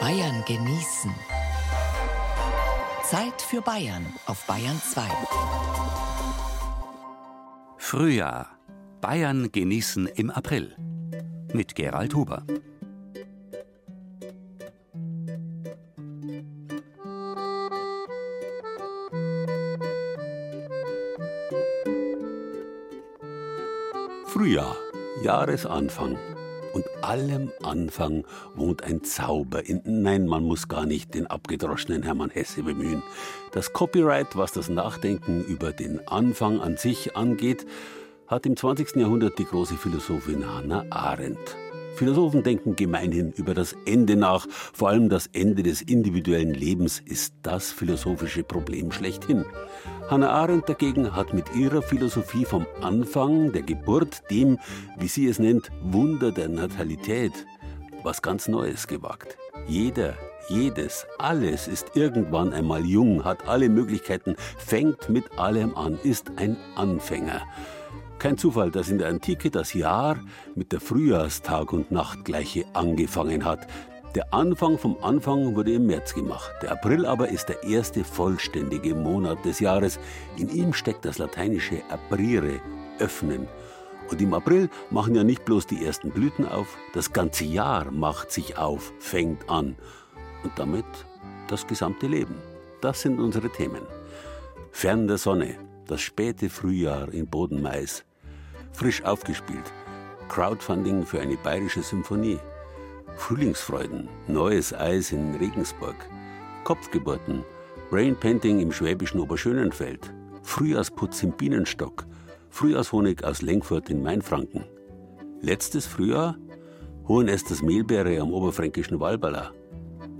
Bayern genießen. Zeit für Bayern auf Bayern 2. Frühjahr. Bayern genießen im April. Mit Gerald Huber. Frühjahr, Jahresanfang. Und allem Anfang wohnt ein Zauber. In, nein, man muss gar nicht den abgedroschenen Hermann Hesse bemühen. Das Copyright, was das Nachdenken über den Anfang an sich angeht, hat im 20. Jahrhundert die große Philosophin Hannah Arendt. Philosophen denken gemeinhin über das Ende nach. Vor allem das Ende des individuellen Lebens ist das philosophische Problem schlechthin. Hannah Arendt dagegen hat mit ihrer Philosophie vom Anfang der Geburt, dem, wie sie es nennt, Wunder der Natalität, was ganz Neues gewagt. Jeder, jedes, alles ist irgendwann einmal jung, hat alle Möglichkeiten, fängt mit allem an, ist ein Anfänger. Kein Zufall, dass in der Antike das Jahr mit der Frühjahrstag- und Nachtgleiche angefangen hat. Der Anfang vom Anfang wurde im März gemacht. Der April aber ist der erste vollständige Monat des Jahres. In ihm steckt das lateinische aprire, öffnen. Und im April machen ja nicht bloß die ersten Blüten auf, das ganze Jahr macht sich auf, fängt an. Und damit das gesamte Leben. Das sind unsere Themen. Fern der Sonne, das späte Frühjahr in Bodenmais, frisch aufgespielt. Crowdfunding für eine bayerische Symphonie. Frühlingsfreuden, neues Eis in Regensburg. Kopfgeburten, Brainpainting im schwäbischen Oberschönenfeld. Frühjahrsputz im Bienenstock. Frühjahrshonig aus Lenkfurt in Mainfranken. Letztes Frühjahr Hohenesters Mehlbeere am oberfränkischen Walberla.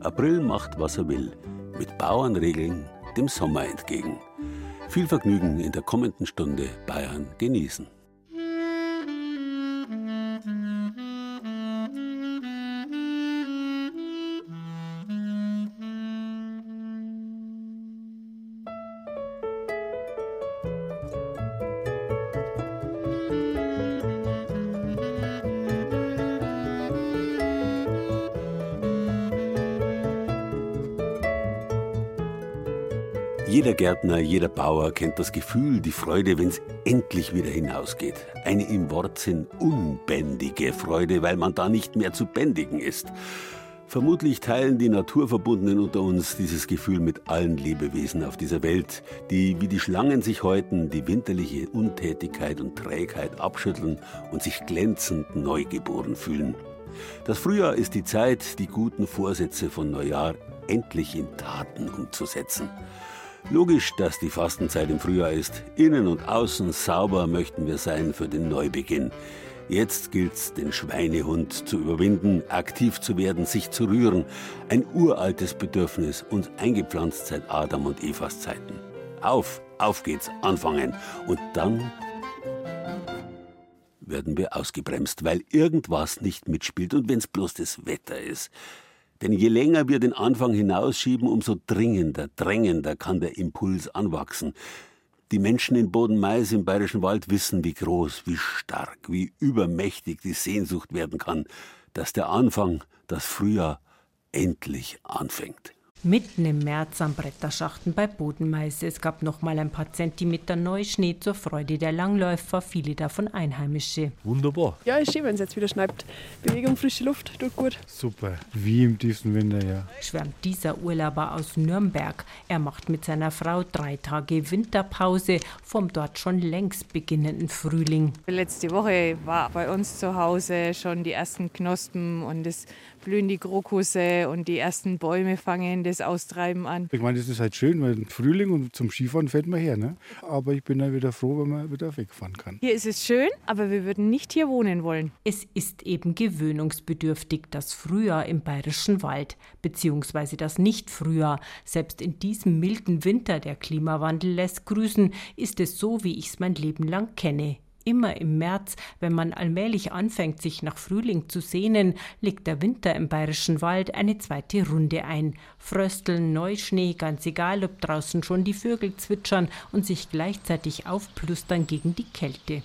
April macht, was er will, mit Bauernregeln dem Sommer entgegen. Viel Vergnügen in der kommenden Stunde Bayern genießen. Gärtner, jeder Bauer kennt das Gefühl, die Freude, wenn es endlich wieder hinausgeht. Eine im Wortsinn unbändige Freude, weil man da nicht mehr zu bändigen ist. Vermutlich teilen die Naturverbundenen unter uns dieses Gefühl mit allen Lebewesen auf dieser Welt, die wie die Schlangen sich häuten, die winterliche Untätigkeit und Trägheit abschütteln und sich glänzend neugeboren fühlen. Das Frühjahr ist die Zeit, die guten Vorsätze von Neujahr endlich in Taten umzusetzen. Logisch, dass die Fastenzeit im Frühjahr ist. Innen und außen sauber möchten wir sein für den Neubeginn. Jetzt gilt's, den Schweinehund zu überwinden, aktiv zu werden, sich zu rühren. Ein uraltes Bedürfnis, uns eingepflanzt seit Adam und Evas Zeiten. Auf, auf geht's, anfangen. Und dann werden wir ausgebremst, weil irgendwas nicht mitspielt und wenn's bloß das Wetter ist. Denn je länger wir den Anfang hinausschieben, umso dringender, drängender kann der Impuls anwachsen. Die Menschen in Bodenmais im Bayerischen Wald wissen, wie groß, wie stark, wie übermächtig die Sehnsucht werden kann, dass der Anfang, das Frühjahr, endlich anfängt. Mitten im März am Bretterschachten bei Bodenmais. Es gab noch mal ein paar Zentimeter Neuschnee zur Freude der Langläufer, viele davon Einheimische. Wunderbar. Ja, ist schön, wenn es jetzt wieder schneit. Bewegung, frische Luft, tut gut. Super, wie im tiefsten Winter, ja. Schwärmt dieser Urlauber aus Nürnberg. Er macht mit seiner Frau drei Tage Winterpause vom dort schon längst beginnenden Frühling. Letzte Woche war bei uns zu Hause schon die ersten Knospen und es blühen die Krokusse und die ersten Bäume fangen das Austreiben an. Ich meine, das ist halt schön, weil Frühling und zum Skifahren fährt man her. Ne? Aber ich bin dann wieder froh, wenn man wieder wegfahren kann. Hier ist es schön, aber wir würden nicht hier wohnen wollen. Es ist eben gewöhnungsbedürftig, das Frühjahr im bayerischen Wald, beziehungsweise das Nicht-Frühjahr. Selbst in diesem milden Winter, der Klimawandel lässt grüßen, ist es so, wie ich es mein Leben lang kenne. Immer im März, wenn man allmählich anfängt, sich nach Frühling zu sehnen, legt der Winter im bayerischen Wald eine zweite Runde ein. Frösteln, Neuschnee, ganz egal, ob draußen schon die Vögel zwitschern und sich gleichzeitig aufplustern gegen die Kälte.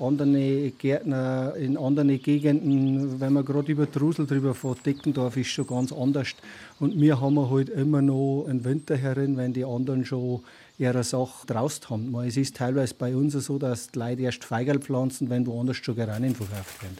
Andere Gärtner in anderen Gegenden, wenn man gerade über Drusel drüber fährt, Deckendorf ist schon ganz anders. Und wir haben halt immer noch einen Winter herin, wenn die anderen schon ihre Sache draußen haben. Es ist teilweise bei uns so, dass die Leute erst Feigel pflanzen, wenn woanders schon Geranien verkauft werden.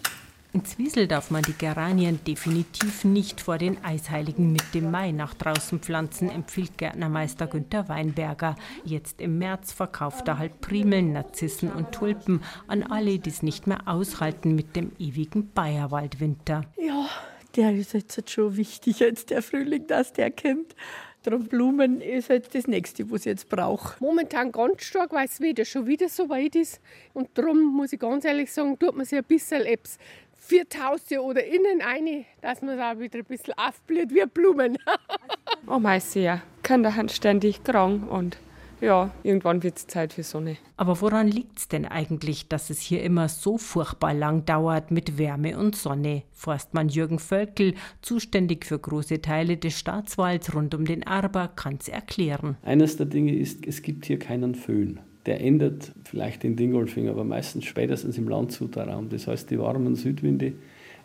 In Zwiesel darf man die Geranien definitiv nicht vor den Eisheiligen mit dem Mai nach draußen pflanzen, empfiehlt Gärtnermeister Günter Weinberger. Jetzt im März verkauft er halt Primeln, Narzissen und Tulpen an alle, die es nicht mehr aushalten mit dem ewigen Bayerwaldwinter. Ja, der ist jetzt schon wichtig, jetzt der Frühling, dass der kommt. Darum Blumen ist halt das Nächste, was ich jetzt brauche. Momentan ganz stark, weil es wieder schon wieder so weit ist. Und darum muss ich ganz ehrlich sagen, tut man sich ein bisschen Apps für Haustier oder innen eine, dass man da wieder ein bisschen aufblüht wie Blumen. oh mein sehr. Kinder haben ständig krank und ja, irgendwann wird es Zeit für Sonne. Aber woran liegt es denn eigentlich, dass es hier immer so furchtbar lang dauert mit Wärme und Sonne? Forstmann Jürgen Völkel, zuständig für große Teile des Staatswalds rund um den Arber, kann es erklären. Eines der Dinge ist, es gibt hier keinen Föhn. Der endet vielleicht in Dingolfing, aber meistens spätestens im Landshuter Raum. Das heißt, die warmen Südwinde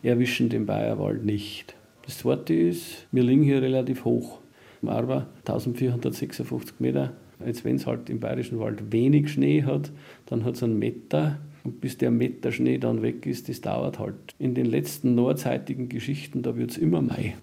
erwischen den Bayerwald nicht. Das zweite ist, wir liegen hier relativ hoch. Aber 1456 Meter. Jetzt, wenn es halt im Bayerischen Wald wenig Schnee hat, dann hat es einen Meter. Und bis der Meter Schnee dann weg ist, das dauert halt. In den letzten nordseitigen Geschichten, da wird es immer Mai.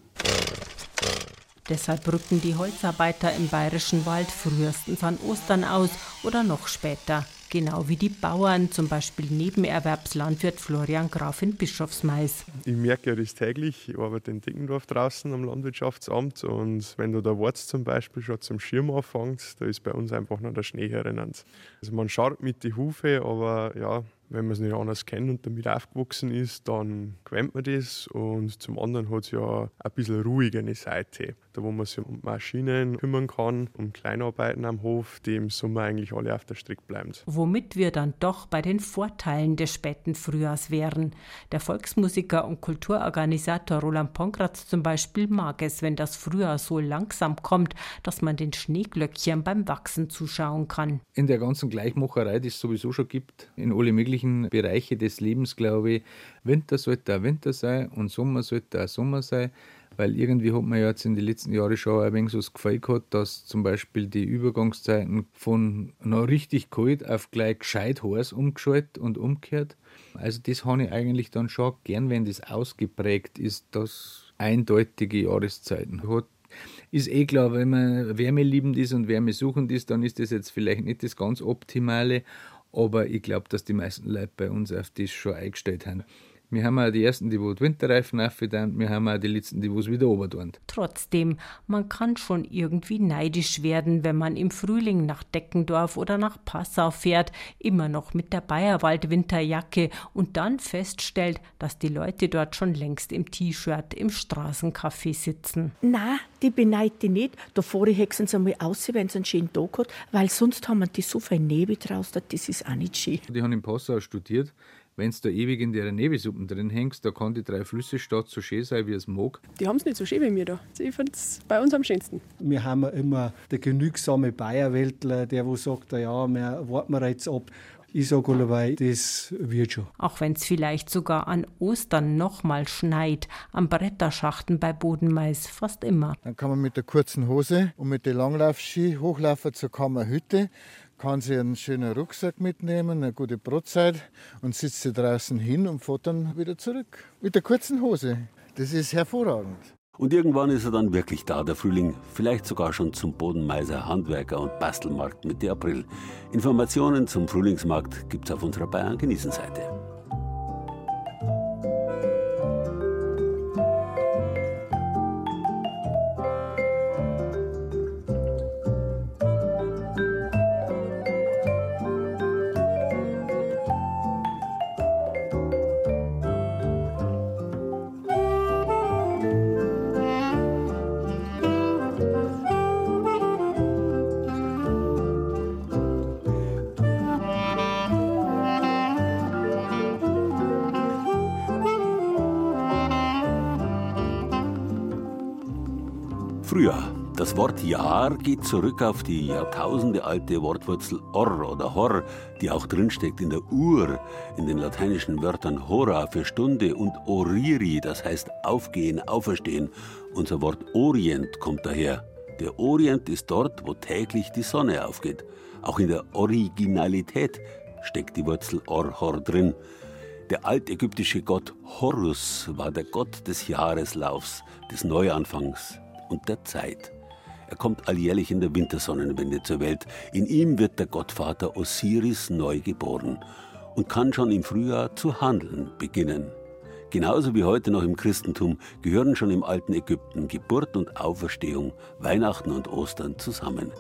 Deshalb rücken die Holzarbeiter im bayerischen Wald frühestens an Ostern aus oder noch später. Genau wie die Bauern, zum Beispiel Nebenerwerbslandwirt Florian Graf in Bischofsmais. Ich merke ja das täglich. Ich arbeite in Dickendorf draußen am Landwirtschaftsamt und wenn du da wartest zum Beispiel schon zum Schirm anfängst, da ist bei uns einfach noch der Schnee herinnert. Also man schaut mit die Hufe, aber ja, wenn man es nicht anders kennt und damit aufgewachsen ist, dann gewöhnt man das. Und zum anderen hat es ja ein bisschen ruhiger eine Seite, da wo man sich um Maschinen kümmern kann, um Kleinarbeiten am Hof, die im Sommer eigentlich alle auf der Strecke bleiben. Womit wir dann doch bei den Vorteilen des späten Frühjahrs wären. Der Volksmusiker und Kulturorganisator Roland Ponkratz zum Beispiel mag es, wenn das Frühjahr so langsam kommt, dass man den Schneeglöckchen beim Wachsen zuschauen kann. In der ganzen Gleichmacherei, die es sowieso schon gibt, in alle möglichen unterschiedlichen Bereiche des Lebens, glaube ich, Winter sollte auch Winter sein und Sommer sollte auch Sommer sein, weil irgendwie hat man ja jetzt in den letzten Jahren schon ein wenig so das Gefühl gehabt, dass zum Beispiel die Übergangszeiten von noch richtig kalt auf gleich gescheit heiß umgeschaltet und umgekehrt. Also das habe ich eigentlich dann schon gern, wenn das ausgeprägt ist, dass eindeutige Jahreszeiten hat ist eh klar, wenn man wärmeliebend ist und wärmesuchend ist, dann ist das jetzt vielleicht nicht das ganz Optimale. Aber ich glaube, dass die meisten Leute bei uns auf das schon eingestellt haben. Wir haben auch die ersten, die wo die Winterreifen aufgetan, wir haben auch die letzten, die wo es wieder oben Trotzdem, man kann schon irgendwie neidisch werden, wenn man im Frühling nach Deckendorf oder nach Passau fährt, immer noch mit der Bayerwald-Winterjacke und dann feststellt, dass die Leute dort schon längst im T-Shirt im Straßencafé sitzen. Na, die beneide ich nicht. Da vorne hexen sie einmal aus, wenn es einen schönen Tag hat, weil sonst haben wir die so viel Nebel draußen, das ist auch nicht schön. Die haben in Passau studiert wenn du da ewig in der Nebesuppen drin hängst, da kann die drei Flüsse Stadt so schön sein, wie es mag. Die haben es nicht so schön wie wir da. Ich finde es bei uns am schönsten. Wir haben immer der genügsame Bayerweltler, der wo sagt, ja, wir warten wir jetzt ab. Ich sage allebei, das wird schon. Auch wenn es vielleicht sogar an Ostern nochmal schneit, am Bretterschachten bei Bodenmais fast immer. Dann kann man mit der kurzen Hose und mit den Langlaufski hochlaufen zur Kammerhütte kann sie einen schönen Rucksack mitnehmen, eine gute Brotzeit und sitzt sie draußen hin und fährt dann wieder zurück. Mit der kurzen Hose. Das ist hervorragend. Und irgendwann ist er dann wirklich da, der Frühling. Vielleicht sogar schon zum Bodenmeiser, Handwerker und Bastelmarkt Mitte April. Informationen zum Frühlingsmarkt gibt's auf unserer Bayern Frühjahr. Das Wort Jahr geht zurück auf die jahrtausendealte Wortwurzel or oder hor, die auch drinsteckt in der Ur, in den lateinischen Wörtern hora für Stunde und oriri, das heißt aufgehen, auferstehen. Unser Wort Orient kommt daher. Der Orient ist dort, wo täglich die Sonne aufgeht. Auch in der Originalität steckt die Wurzel or hor drin. Der altägyptische Gott Horus war der Gott des Jahreslaufs, des Neuanfangs und der Zeit. Er kommt alljährlich in der Wintersonnenwende zur Welt. In ihm wird der Gottvater Osiris neu geboren und kann schon im Frühjahr zu handeln beginnen. Genauso wie heute noch im Christentum gehören schon im alten Ägypten Geburt und Auferstehung, Weihnachten und Ostern zusammen.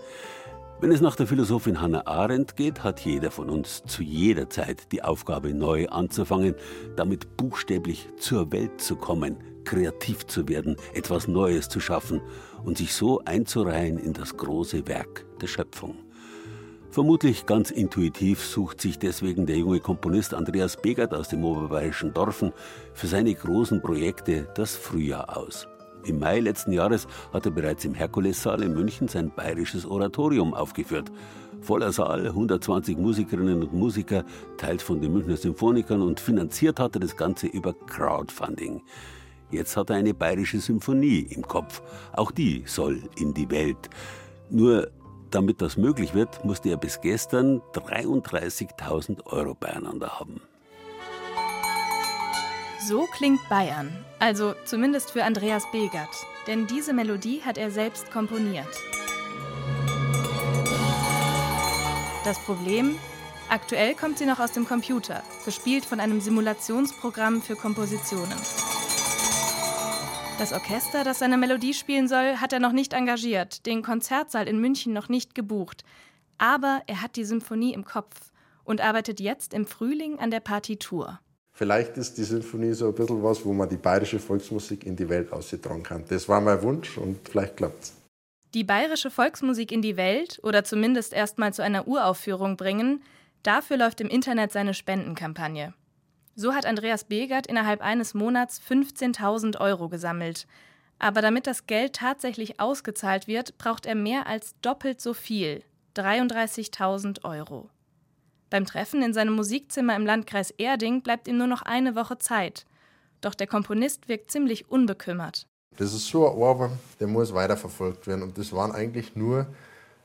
Wenn es nach der Philosophin Hannah Arendt geht, hat jeder von uns zu jeder Zeit die Aufgabe, neu anzufangen, damit buchstäblich zur Welt zu kommen, kreativ zu werden, etwas Neues zu schaffen und sich so einzureihen in das große Werk der Schöpfung. Vermutlich ganz intuitiv sucht sich deswegen der junge Komponist Andreas Begert aus dem oberbayerischen Dorfen für seine großen Projekte das Frühjahr aus. Im Mai letzten Jahres hat er bereits im Herkulessaal in München sein bayerisches Oratorium aufgeführt. Voller Saal, 120 Musikerinnen und Musiker, teilt von den Münchner Symphonikern und finanziert hat er das Ganze über Crowdfunding. Jetzt hat er eine bayerische Symphonie im Kopf. Auch die soll in die Welt. Nur damit das möglich wird, musste er bis gestern 33.000 Euro beieinander haben. So klingt Bayern, also zumindest für Andreas Begert, denn diese Melodie hat er selbst komponiert. Das Problem? Aktuell kommt sie noch aus dem Computer, gespielt von einem Simulationsprogramm für Kompositionen. Das Orchester, das seine Melodie spielen soll, hat er noch nicht engagiert, den Konzertsaal in München noch nicht gebucht. Aber er hat die Symphonie im Kopf und arbeitet jetzt im Frühling an der Partitur. Vielleicht ist die Symphonie so ein bisschen was, wo man die bayerische Volksmusik in die Welt ausgetragen kann. Das war mein Wunsch und vielleicht klappt's. Die bayerische Volksmusik in die Welt oder zumindest erstmal zu einer Uraufführung bringen, dafür läuft im Internet seine Spendenkampagne. So hat Andreas Begert innerhalb eines Monats 15.000 Euro gesammelt. Aber damit das Geld tatsächlich ausgezahlt wird, braucht er mehr als doppelt so viel, 33.000 Euro. Beim Treffen in seinem Musikzimmer im Landkreis Erding bleibt ihm nur noch eine Woche Zeit. Doch der Komponist wirkt ziemlich unbekümmert. Das ist so ein Ohrwurm, der muss weiterverfolgt werden. Und das waren eigentlich nur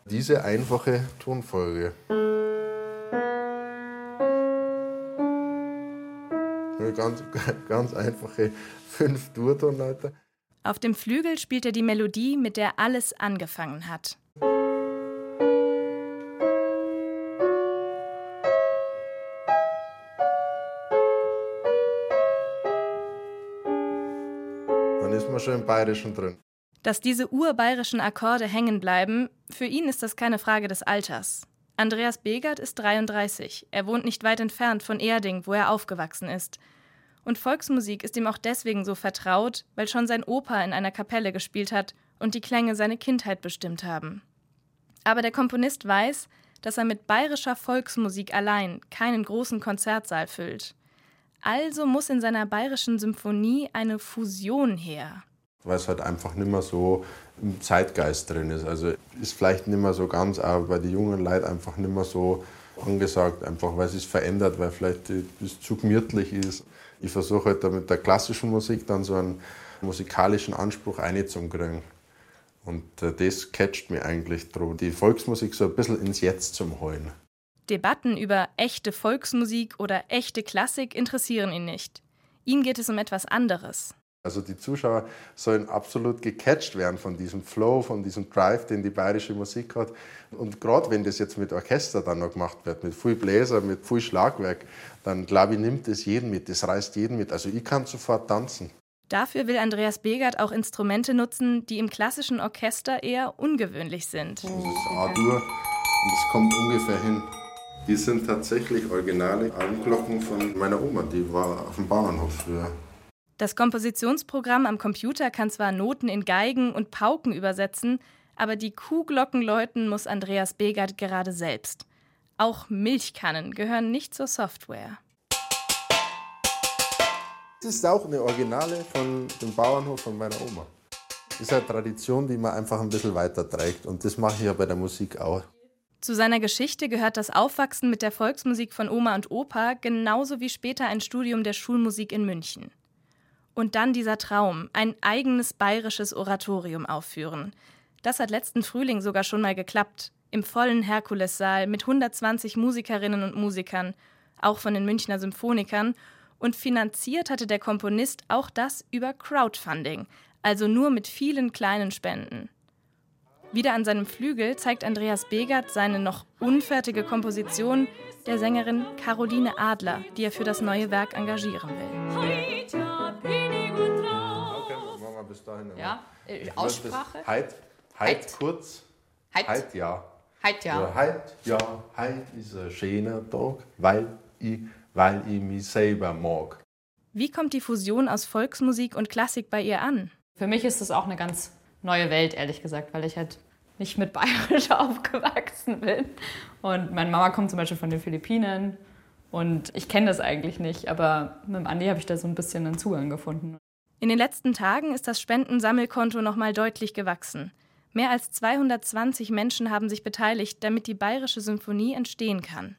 diese einfache Tonfolge. Ganz, ganz einfache fünf Durtonleiter. Auf dem Flügel spielt er die Melodie, mit der alles angefangen hat. Dann ist man schon im Bayerischen drin. Dass diese urbayerischen Akkorde hängen bleiben, für ihn ist das keine Frage des Alters. Andreas Begert ist 33. Er wohnt nicht weit entfernt von Erding, wo er aufgewachsen ist. Und Volksmusik ist ihm auch deswegen so vertraut, weil schon sein Opa in einer Kapelle gespielt hat und die Klänge seine Kindheit bestimmt haben. Aber der Komponist weiß, dass er mit bayerischer Volksmusik allein keinen großen Konzertsaal füllt. Also muss in seiner bayerischen Symphonie eine Fusion her. Weil es halt einfach nicht mehr so im Zeitgeist drin ist. Also ist vielleicht nicht mehr so ganz, aber bei den jungen Leuten einfach nicht mehr so angesagt, einfach weil es sich verändert, weil vielleicht es zu gemütlich ist. Ich versuche halt da mit der klassischen Musik dann so einen musikalischen Anspruch einzukriegen. Und äh, das catcht mir eigentlich dran, die Volksmusik so ein bisschen ins Jetzt zum Holen. Debatten über echte Volksmusik oder echte Klassik interessieren ihn nicht. Ihm geht es um etwas anderes. Also die Zuschauer sollen absolut gecatcht werden von diesem Flow, von diesem Drive, den die bayerische Musik hat. Und gerade wenn das jetzt mit Orchester dann noch gemacht wird, mit viel Bläser, mit viel Schlagwerk, dann glaube ich, nimmt es jeden mit, das reißt jeden mit. Also ich kann sofort tanzen. Dafür will Andreas Begert auch Instrumente nutzen, die im klassischen Orchester eher ungewöhnlich sind. Das ist A-Dur und es kommt ungefähr hin. Die sind tatsächlich originale Armglocken von meiner Oma, die war auf dem Bauernhof früher. Das Kompositionsprogramm am Computer kann zwar Noten in Geigen und Pauken übersetzen, aber die Kuhglocken läuten muss Andreas Begert gerade selbst. Auch Milchkannen gehören nicht zur Software. Das ist auch eine Originale von dem Bauernhof von meiner Oma. ist eine Tradition, die man einfach ein bisschen weiterträgt. Und das mache ich ja bei der Musik auch. Zu seiner Geschichte gehört das Aufwachsen mit der Volksmusik von Oma und Opa, genauso wie später ein Studium der Schulmusik in München. Und dann dieser Traum, ein eigenes bayerisches Oratorium aufführen. Das hat letzten Frühling sogar schon mal geklappt, im vollen Herkulessaal mit 120 Musikerinnen und Musikern, auch von den Münchner Symphonikern, und finanziert hatte der Komponist auch das über Crowdfunding, also nur mit vielen kleinen Spenden. Wieder an seinem Flügel zeigt Andreas Begert seine noch unfertige Komposition der Sängerin Caroline Adler, die er für das neue Werk engagieren will. Ja, äh, Aussprache? Heit, heit, kurz. Heit. Heit, ja. Heit, ja. Ja, heit, ja, heit ist ein schöner Tag, weil ich, weil ich mich selber mag. Wie kommt die Fusion aus Volksmusik und Klassik bei ihr an? Für mich ist das auch eine ganz neue Welt, ehrlich gesagt, weil ich halt nicht mit Bayerisch aufgewachsen bin. Und meine Mama kommt zum Beispiel von den Philippinen und ich kenne das eigentlich nicht, aber mit dem Andi habe ich da so ein bisschen einen Zugang gefunden. In den letzten Tagen ist das Spendensammelkonto nochmal deutlich gewachsen. Mehr als 220 Menschen haben sich beteiligt, damit die Bayerische Symphonie entstehen kann.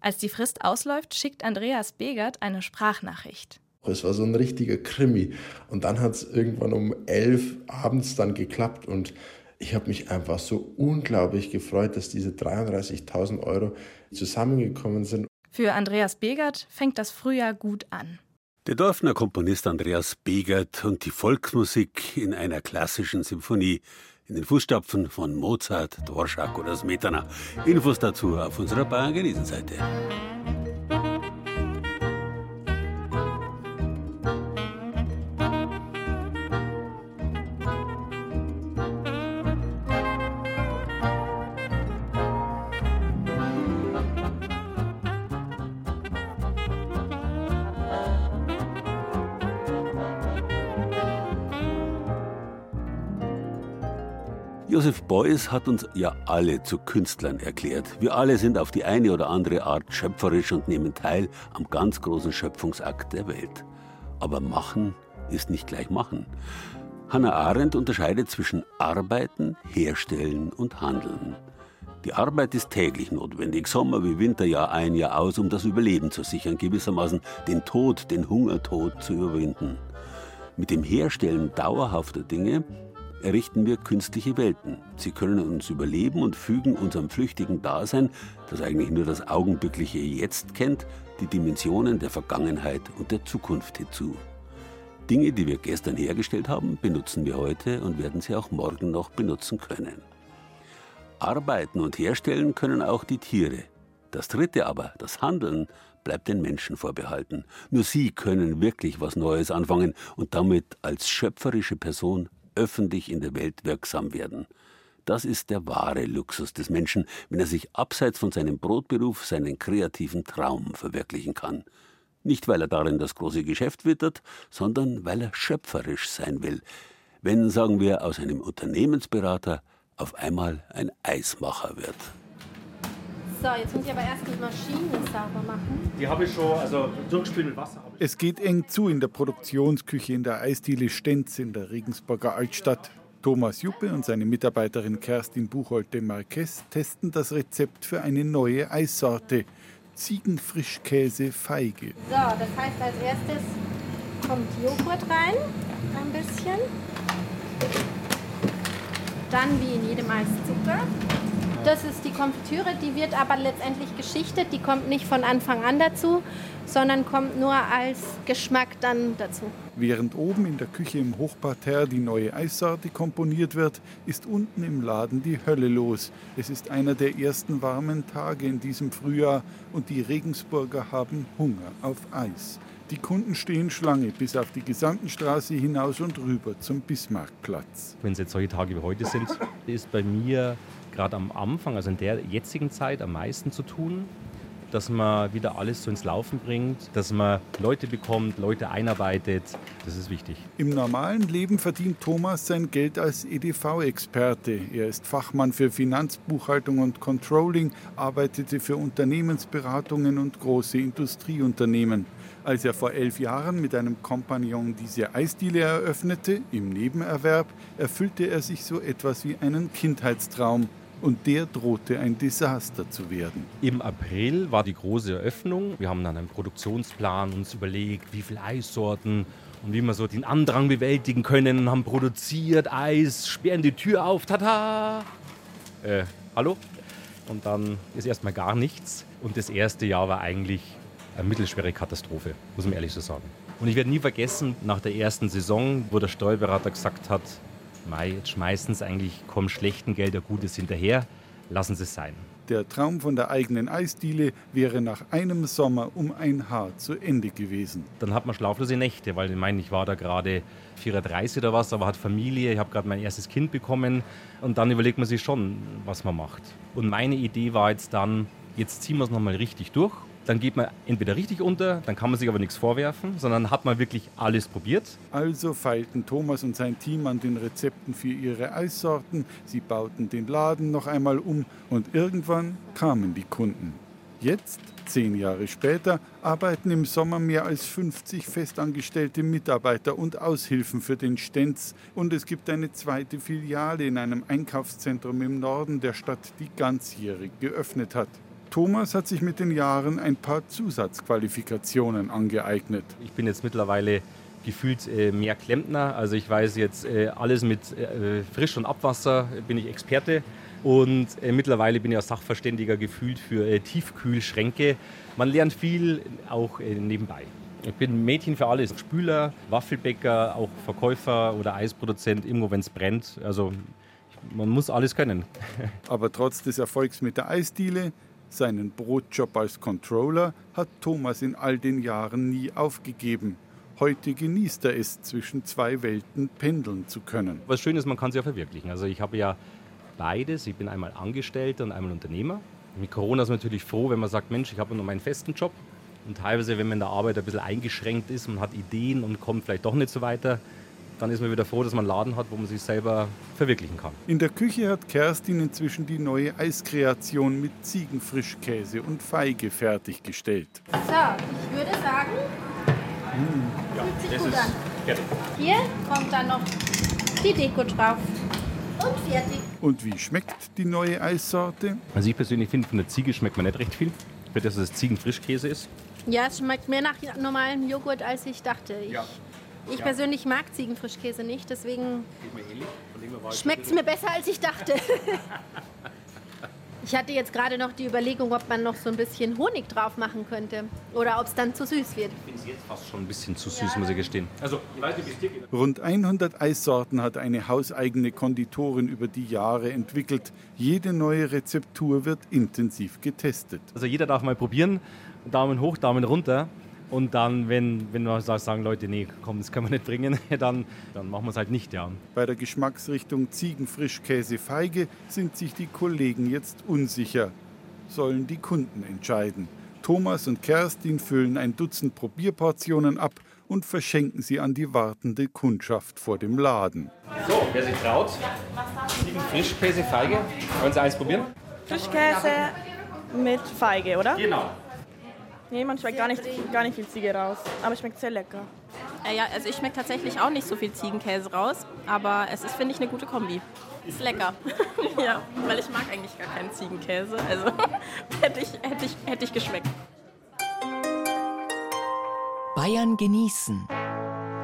Als die Frist ausläuft, schickt Andreas Begert eine Sprachnachricht. Es war so ein richtiger Krimi. Und dann hat es irgendwann um elf abends dann geklappt. Und ich habe mich einfach so unglaublich gefreut, dass diese 33.000 Euro zusammengekommen sind. Für Andreas Begert fängt das Frühjahr gut an. Der Dorfner Komponist Andreas Begert und die Volksmusik in einer klassischen Symphonie in den Fußstapfen von Mozart, Dvorak oder Smetana. Infos dazu auf unserer genießen Seite. Josef Beuys hat uns ja alle zu Künstlern erklärt. Wir alle sind auf die eine oder andere Art schöpferisch und nehmen teil am ganz großen Schöpfungsakt der Welt. Aber machen ist nicht gleich machen. Hannah Arendt unterscheidet zwischen Arbeiten, Herstellen und Handeln. Die Arbeit ist täglich notwendig, Sommer wie Winter, Jahr ein, Jahr aus, um das Überleben zu sichern, gewissermaßen den Tod, den Hungertod zu überwinden. Mit dem Herstellen dauerhafter Dinge errichten wir künstliche Welten. Sie können uns überleben und fügen unserem flüchtigen Dasein, das eigentlich nur das augenblickliche Jetzt kennt, die Dimensionen der Vergangenheit und der Zukunft hinzu. Dinge, die wir gestern hergestellt haben, benutzen wir heute und werden sie auch morgen noch benutzen können. Arbeiten und herstellen können auch die Tiere. Das dritte aber, das Handeln, bleibt den Menschen vorbehalten. Nur sie können wirklich was Neues anfangen und damit als schöpferische Person öffentlich in der Welt wirksam werden. Das ist der wahre Luxus des Menschen, wenn er sich abseits von seinem Brotberuf seinen kreativen Traum verwirklichen kann. Nicht, weil er darin das große Geschäft wittert, sondern weil er schöpferisch sein will. Wenn, sagen wir, aus einem Unternehmensberater auf einmal ein Eismacher wird. So, jetzt muss ich aber erst die Maschine sauber machen. Die habe ich schon, also durchgespült mit Wasser. Es geht eng zu in der Produktionsküche in der Eisdiele Stenz in der Regensburger Altstadt. Thomas Juppe und seine Mitarbeiterin Kerstin Buchholte Marquez testen das Rezept für eine neue Eissorte. Ziegenfrischkäse Feige. So, das heißt, als erstes kommt Joghurt rein, ein bisschen. Dann wie in jedem Eis Zucker. Das ist die Konfitüre, die wird aber letztendlich geschichtet. Die kommt nicht von Anfang an dazu, sondern kommt nur als Geschmack dann dazu. Während oben in der Küche im Hochparterre die neue Eissorte komponiert wird, ist unten im Laden die Hölle los. Es ist einer der ersten warmen Tage in diesem Frühjahr und die Regensburger haben Hunger auf Eis. Die Kunden stehen Schlange bis auf die Gesandtenstraße hinaus und rüber zum Bismarckplatz. Wenn es jetzt solche Tage wie heute sind, ist bei mir gerade am Anfang, also in der jetzigen Zeit, am meisten zu tun, dass man wieder alles so ins Laufen bringt, dass man Leute bekommt, Leute einarbeitet. Das ist wichtig. Im normalen Leben verdient Thomas sein Geld als EDV-Experte. Er ist Fachmann für Finanzbuchhaltung und Controlling, arbeitete für Unternehmensberatungen und große Industrieunternehmen. Als er vor elf Jahren mit einem Kompagnon diese Eisdiele eröffnete, im Nebenerwerb, erfüllte er sich so etwas wie einen Kindheitstraum. Und der drohte ein Desaster zu werden. Im April war die große Eröffnung. Wir haben dann einen Produktionsplan uns überlegt, wie viele Eissorten und wie wir so den Andrang bewältigen können. Und haben produziert Eis, sperren die Tür auf, tata! Äh, hallo? Und dann ist erstmal gar nichts. Und das erste Jahr war eigentlich eine mittelschwere Katastrophe, muss man ehrlich so sagen. Und ich werde nie vergessen, nach der ersten Saison, wo der Steuerberater gesagt hat, Jetzt schmeißen Sie eigentlich kaum schlechten Gelder Gutes hinterher, lassen Sie es sein. Der Traum von der eigenen Eisdiele wäre nach einem Sommer um ein Haar zu Ende gewesen. Dann hat man schlaflose Nächte, weil ich meine, ich war da gerade 34 oder was, aber hat Familie, ich habe gerade mein erstes Kind bekommen und dann überlegt man sich schon, was man macht. Und meine Idee war jetzt dann, jetzt ziehen wir es nochmal richtig durch dann geht man entweder richtig unter, dann kann man sich aber nichts vorwerfen, sondern hat man wirklich alles probiert. Also feilten Thomas und sein Team an den Rezepten für ihre Eissorten, sie bauten den Laden noch einmal um und irgendwann kamen die Kunden. Jetzt, zehn Jahre später, arbeiten im Sommer mehr als 50 festangestellte Mitarbeiter und Aushilfen für den Stenz und es gibt eine zweite Filiale in einem Einkaufszentrum im Norden der Stadt, die ganzjährig geöffnet hat. Thomas hat sich mit den Jahren ein paar Zusatzqualifikationen angeeignet. Ich bin jetzt mittlerweile gefühlt äh, mehr Klempner. Also ich weiß jetzt äh, alles mit äh, Frisch- und Abwasser, bin ich Experte. Und mittlerweile bin ich auch Sachverständiger gefühlt für Tiefkühlschränke. Man lernt viel auch nebenbei. Ich bin Mädchen für alles. Spüler, Waffelbäcker, auch Verkäufer oder Eisproduzent, irgendwo wenn es brennt. Also man muss alles können. Aber trotz des Erfolgs mit der Eisdiele seinen Brotjob als Controller hat Thomas in all den Jahren nie aufgegeben. Heute genießt er es, zwischen zwei Welten pendeln zu können. Was schön ist, man kann sich ja verwirklichen. Also ich habe ja beides. Ich bin einmal Angestellter und einmal Unternehmer. Mit Corona ist man natürlich froh, wenn man sagt, Mensch, ich habe nur meinen festen Job. Und teilweise, wenn man in der Arbeit ein bisschen eingeschränkt ist, man hat Ideen und kommt vielleicht doch nicht so weiter, dann ist man wieder froh, dass man einen Laden hat, wo man sich selber verwirklichen kann. In der Küche hat Kerstin inzwischen die neue Eiskreation mit Ziegenfrischkäse und Feige fertiggestellt. So, ich würde sagen, mmh. ja, fühlt sich gut an. Fertig. Hier kommt dann noch die Deko drauf. Und fertig. Und wie schmeckt die neue Eissorte? Also ich persönlich finde, von der Ziege schmeckt man nicht recht viel. Für das, dass es Ziegenfrischkäse ist. Ja, es schmeckt mehr nach normalem Joghurt, als ich dachte. Ich ja. Ich ja. persönlich mag Ziegenfrischkäse nicht, deswegen schmeckt es mir besser, als ich dachte. ich hatte jetzt gerade noch die Überlegung, ob man noch so ein bisschen Honig drauf machen könnte oder ob es dann zu süß wird. Ich finde es jetzt fast schon ein bisschen zu süß, ja. muss ich gestehen. Also, ich weiß nicht, wie es Rund 100 Eissorten hat eine hauseigene Konditorin über die Jahre entwickelt. Jede neue Rezeptur wird intensiv getestet. Also jeder darf mal probieren. Daumen hoch, Daumen runter. Und dann, wenn, wenn wir sagen, Leute, nee, komm, das können wir nicht bringen, dann, dann machen wir es halt nicht, ja. Bei der Geschmacksrichtung Ziegenfrischkäse Feige sind sich die Kollegen jetzt unsicher. Sollen die Kunden entscheiden. Thomas und Kerstin füllen ein Dutzend Probierportionen ab und verschenken sie an die wartende Kundschaft vor dem Laden. So, wer sich traut, Ziegenfrischkäse Feige. Wollen Sie eins probieren? Frischkäse mit Feige, oder? Genau. Nee, man schmeckt gar nicht, gar nicht viel Ziege raus, aber es schmeckt sehr lecker. Äh, ja, also ich schmecke tatsächlich auch nicht so viel Ziegenkäse raus, aber es ist, finde ich, eine gute Kombi. Ist lecker. ja, weil ich mag eigentlich gar keinen Ziegenkäse, also hätte ich, hätte ich, hätte ich geschmeckt. Bayern genießen.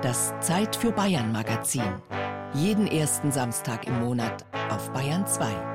Das Zeit für Bayern Magazin. Jeden ersten Samstag im Monat auf Bayern 2.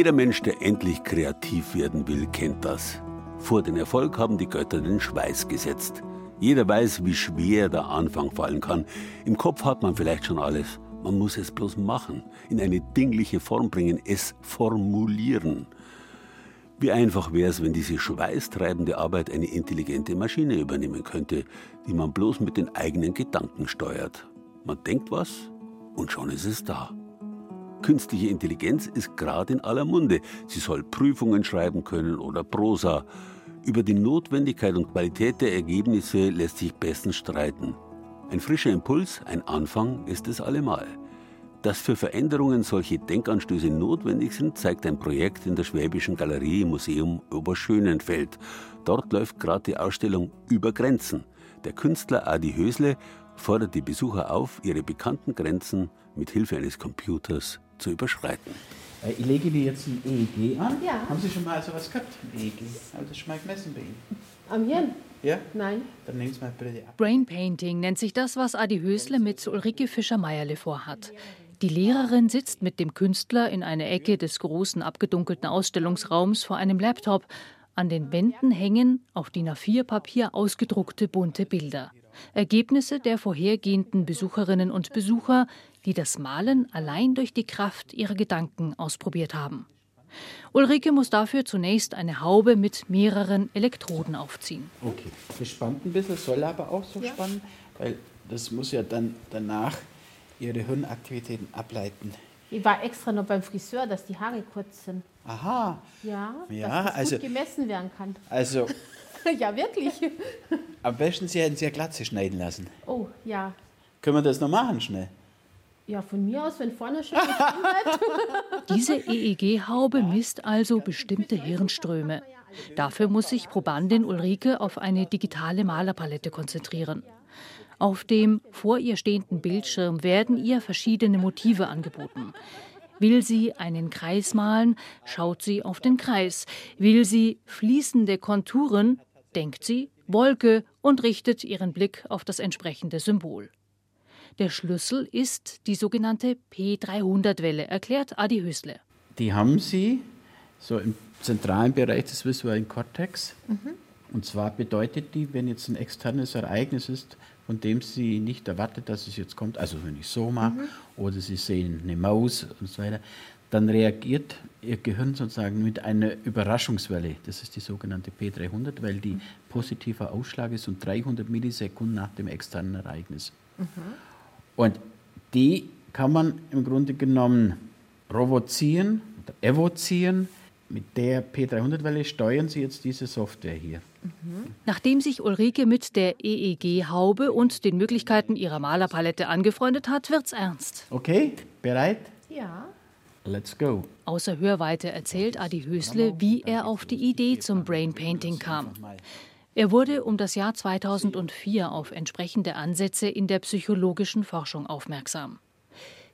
Jeder Mensch, der endlich kreativ werden will, kennt das. Vor den Erfolg haben die Götter den Schweiß gesetzt. Jeder weiß, wie schwer der Anfang fallen kann. Im Kopf hat man vielleicht schon alles. Man muss es bloß machen, in eine dingliche Form bringen, es formulieren. Wie einfach wäre es, wenn diese schweißtreibende Arbeit eine intelligente Maschine übernehmen könnte, die man bloß mit den eigenen Gedanken steuert. Man denkt was und schon ist es da. Künstliche Intelligenz ist gerade in aller Munde. Sie soll Prüfungen schreiben können oder Prosa. Über die Notwendigkeit und Qualität der Ergebnisse lässt sich bestens streiten. Ein frischer Impuls, ein Anfang ist es allemal. Dass für Veränderungen solche Denkanstöße notwendig sind, zeigt ein Projekt in der Schwäbischen Galerie im Museum Oberschönenfeld. Dort läuft gerade die Ausstellung Über Grenzen. Der Künstler Adi Hösle fordert die Besucher auf, ihre bekannten Grenzen mit Hilfe eines Computers zu überschreiten. Äh, ich lege dir jetzt ein EEG an. Ja. Haben Sie schon mal so was gehabt? Ein EEG? Haben Sie das schon mal gemessen bei Ihnen? Am Hirn? Ja? Nein. Dann nehmen Sie mal bitte ab. Brain Painting nennt sich das, was Adi Hösle mit Ulrike Fischer-Meierle vorhat. Die Lehrerin sitzt mit dem Künstler in einer Ecke des großen abgedunkelten Ausstellungsraums vor einem Laptop. An den Wänden hängen auf DIN A4-Papier ausgedruckte bunte Bilder. Ergebnisse der vorhergehenden Besucherinnen und Besucher, die das Malen allein durch die Kraft ihrer Gedanken ausprobiert haben. Ulrike muss dafür zunächst eine Haube mit mehreren Elektroden aufziehen. Okay, das spannt ein bisschen, soll aber auch so Ja. spannen, weil das muss ja dann danach Ihre Hirnaktivitäten ableiten. Ich war extra noch beim Friseur, dass die Haare kurz sind. Aha, Ja, Ja, dass das also- gut gemessen werden kann. also ja, wirklich. am besten Sie hätten sehr Glatze schneiden lassen. Oh, ja. Können wir das noch machen schnell? Ja, von mir aus, wenn vorne schon. Diese EEG-Haube misst also bestimmte Hirnströme. Dafür muss sich Probandin Ulrike auf eine digitale Malerpalette konzentrieren. Auf dem vor ihr stehenden Bildschirm werden ihr verschiedene Motive angeboten. Will sie einen Kreis malen, schaut sie auf den Kreis. Will sie fließende Konturen, denkt sie Wolke und richtet ihren Blick auf das entsprechende Symbol. Der Schlüssel ist die sogenannte P300-Welle, erklärt Adi Hösle. Die haben Sie so im zentralen Bereich des visuellen Kortex. Mhm. Und zwar bedeutet die, wenn jetzt ein externes Ereignis ist, von dem Sie nicht erwartet, dass es jetzt kommt, also wenn ich so mache Mhm. oder Sie sehen eine Maus und so weiter, dann reagiert Ihr Gehirn sozusagen mit einer Überraschungswelle. Das ist die sogenannte P300, weil die positiver Ausschlag ist und 300 Millisekunden nach dem externen Ereignis. Und die kann man im Grunde genommen provozieren oder evozieren. Mit der P300-Welle steuern Sie jetzt diese Software hier. Nachdem sich Ulrike mit der EEG-Haube und den Möglichkeiten ihrer Malerpalette angefreundet hat, wird's ernst. Okay, bereit? Ja. Let's go. Außer Hörweite erzählt Adi Hösle, wie er auf die Idee zum Brain Painting kam. Er wurde um das Jahr 2004 auf entsprechende Ansätze in der psychologischen Forschung aufmerksam.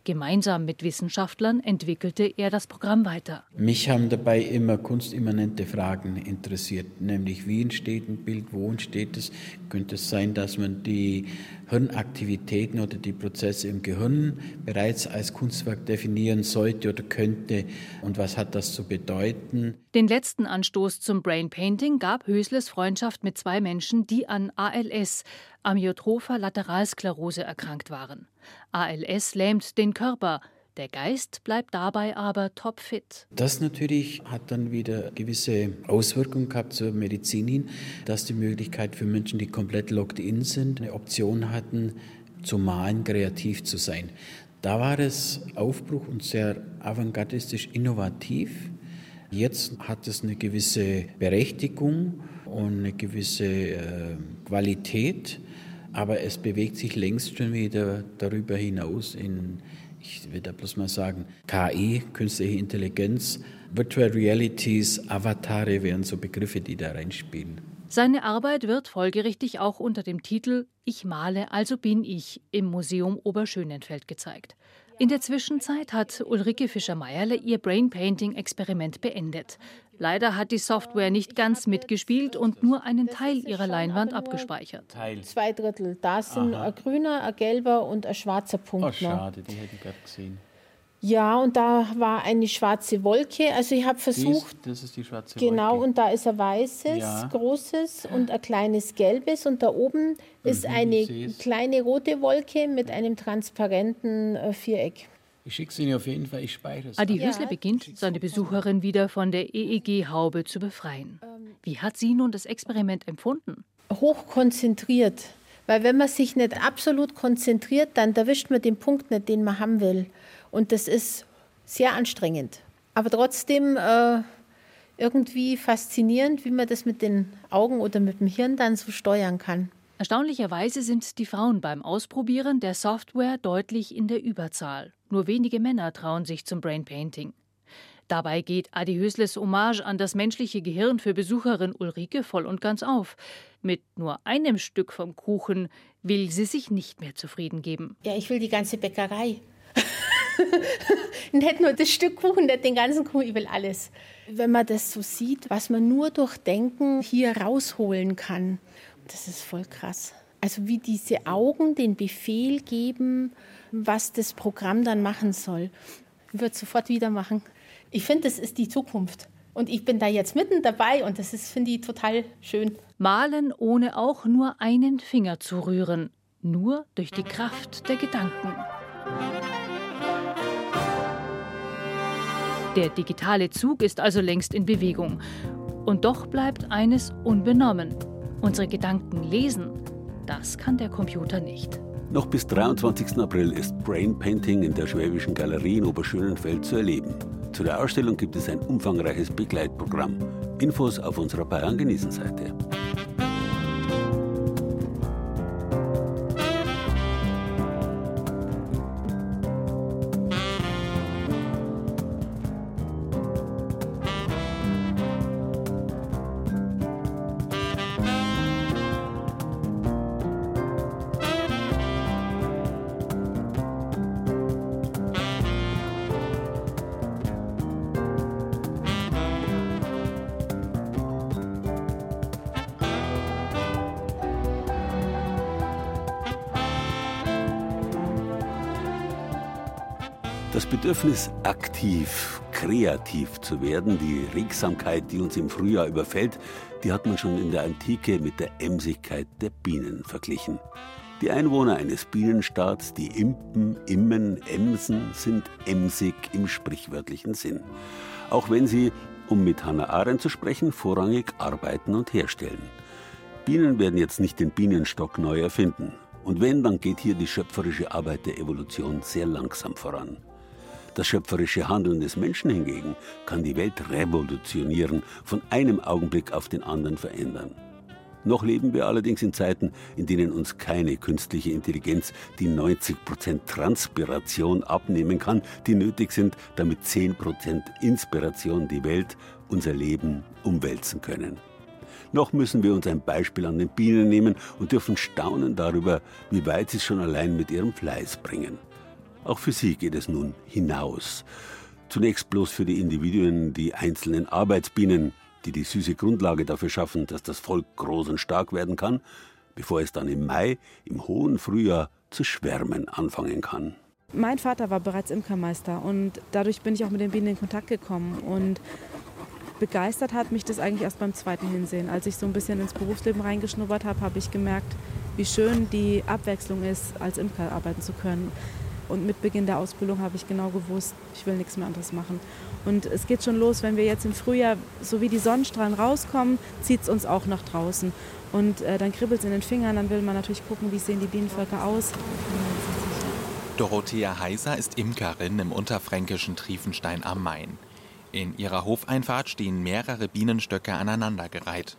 Gemeinsam mit Wissenschaftlern entwickelte er das Programm weiter. Mich haben dabei immer kunstimmanente Fragen interessiert, nämlich wie entsteht ein Bild, wo entsteht es. Könnte es sein, dass man die Hirnaktivitäten oder die Prozesse im Gehirn bereits als Kunstwerk definieren sollte oder könnte und was hat das zu bedeuten? Den letzten Anstoß zum Brain Painting gab Hösles Freundschaft mit zwei Menschen, die an ALS, Amyotropher Lateralsklerose, erkrankt waren. ALS lähmt den Körper, der Geist bleibt dabei aber topfit. Das natürlich hat dann wieder gewisse Auswirkungen gehabt zur Medizin hin, dass die Möglichkeit für Menschen, die komplett locked in sind, eine Option hatten, zu malen, kreativ zu sein. Da war es Aufbruch und sehr avantgardistisch innovativ. Jetzt hat es eine gewisse Berechtigung und eine gewisse äh, Qualität, aber es bewegt sich längst schon wieder darüber hinaus in ich will da bloß mal sagen, KI, künstliche Intelligenz, Virtual Realities, Avatare wären so Begriffe, die da reinspielen. Seine Arbeit wird folgerichtig auch unter dem Titel Ich male, also bin ich im Museum Oberschönenfeld gezeigt. In der Zwischenzeit hat Ulrike Fischer-Meierle ihr Brain Painting-Experiment beendet. Leider hat die Software nicht ganz mitgespielt und nur einen Teil ihrer Leinwand abgespeichert. Zwei Drittel. Da sind Aha. ein grüner, ein gelber und ein schwarzer Punkt Oh, noch. schade, die hätte ich gerade gesehen. Ja, und da war eine schwarze Wolke. Also ich habe versucht, Dies, das ist die schwarze genau, Wolke. und da ist ein weißes, Ja. großes und ein kleines gelbes. Und da oben ist Mhm, eine ich seh's. kleine rote Wolke mit einem transparenten äh, Viereck. Ich schicke es Ihnen auf jeden Fall, ich speichere es. Adi Hösle beginnt, seine Besucherin wieder von der EEG-Haube zu befreien. Wie hat sie nun das Experiment empfunden? Hochkonzentriert. Weil wenn man sich nicht absolut konzentriert, dann erwischt man den Punkt nicht, den man haben will. Und das ist sehr anstrengend. Aber trotzdem äh, irgendwie faszinierend, wie man das mit den Augen oder mit dem Hirn dann so steuern kann. Erstaunlicherweise sind die Frauen beim Ausprobieren der Software deutlich in der Überzahl. Nur wenige Männer trauen sich zum Brain Painting. Dabei geht Adi Hösles Hommage an das menschliche Gehirn für Besucherin Ulrike voll und ganz auf. Mit nur einem Stück vom Kuchen will sie sich nicht mehr zufrieden geben. Ja, ich will die ganze Bäckerei. nicht nur das Stück Kuchen, nicht den ganzen Kuchen, ich will alles. Wenn man das so sieht, was man nur durch Denken hier rausholen kann, das ist voll krass. Also wie diese Augen den Befehl geben, was das Programm dann machen soll. Ich würde sofort wieder machen. Ich finde, das ist die Zukunft. Und ich bin da jetzt mitten dabei und das ist, finde ich, total schön. Malen ohne auch nur einen Finger zu rühren. Nur durch die Kraft der Gedanken. Der digitale Zug ist also längst in Bewegung. Und doch bleibt eines unbenommen. Unsere Gedanken lesen, das kann der Computer nicht. Noch bis 23. April ist Brain Painting in der Schwäbischen Galerie in Oberschönenfeld zu erleben. Zu der Ausstellung gibt es ein umfangreiches Begleitprogramm. Infos auf unserer Bayern Das Bedürfnis, aktiv, kreativ zu werden, die Regsamkeit, die uns im Frühjahr überfällt, die hat man schon in der Antike mit der Emsigkeit der Bienen verglichen. Die Einwohner eines Bienenstaats, die Impen, Immen, Emsen, sind emsig im sprichwörtlichen Sinn. Auch wenn sie, um mit Hannah Arendt zu sprechen, vorrangig arbeiten und herstellen. Bienen werden jetzt nicht den Bienenstock neu erfinden. Und wenn, dann geht hier die schöpferische Arbeit der Evolution sehr langsam voran. Das schöpferische Handeln des Menschen hingegen kann die Welt revolutionieren, von einem Augenblick auf den anderen verändern. Noch leben wir allerdings in Zeiten, in denen uns keine künstliche Intelligenz die 90% Transpiration abnehmen kann, die nötig sind, damit 10% Inspiration die Welt, unser Leben umwälzen können. Noch müssen wir uns ein Beispiel an den Bienen nehmen und dürfen staunen darüber, wie weit sie schon allein mit ihrem Fleiß bringen. Auch für sie geht es nun hinaus. Zunächst bloß für die Individuen, die einzelnen Arbeitsbienen, die die süße Grundlage dafür schaffen, dass das Volk groß und stark werden kann, bevor es dann im Mai, im hohen Frühjahr, zu schwärmen anfangen kann. Mein Vater war bereits Imkermeister und dadurch bin ich auch mit den Bienen in Kontakt gekommen. Und begeistert hat mich das eigentlich erst beim zweiten Hinsehen. Als ich so ein bisschen ins Berufsleben reingeschnuppert habe, habe ich gemerkt, wie schön die Abwechslung ist, als Imker arbeiten zu können. Und mit Beginn der Ausbildung habe ich genau gewusst, ich will nichts mehr anderes machen. Und es geht schon los, wenn wir jetzt im Frühjahr, so wie die Sonnenstrahlen rauskommen, zieht es uns auch nach draußen. Und äh, dann kribbelt es in den Fingern, dann will man natürlich gucken, wie sehen die Bienenvölker aus. Dorothea Heiser ist Imkerin im unterfränkischen Triefenstein am Main. In ihrer Hofeinfahrt stehen mehrere Bienenstöcke aneinandergereiht.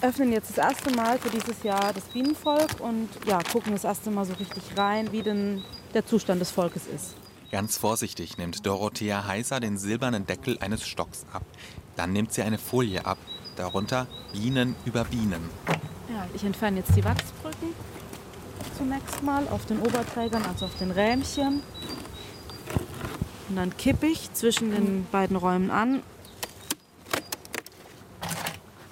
Wir öffnen jetzt das erste Mal für dieses Jahr das Bienenvolk und ja, gucken das erste Mal so richtig rein, wie denn der Zustand des Volkes ist. Ganz vorsichtig nimmt Dorothea Heiser den silbernen Deckel eines Stocks ab. Dann nimmt sie eine Folie ab, darunter Bienen über Bienen. Ja, ich entferne jetzt die Wachsbrücken zunächst mal auf den Oberträgern, also auf den Rähmchen. Und dann kippe ich zwischen den beiden Räumen an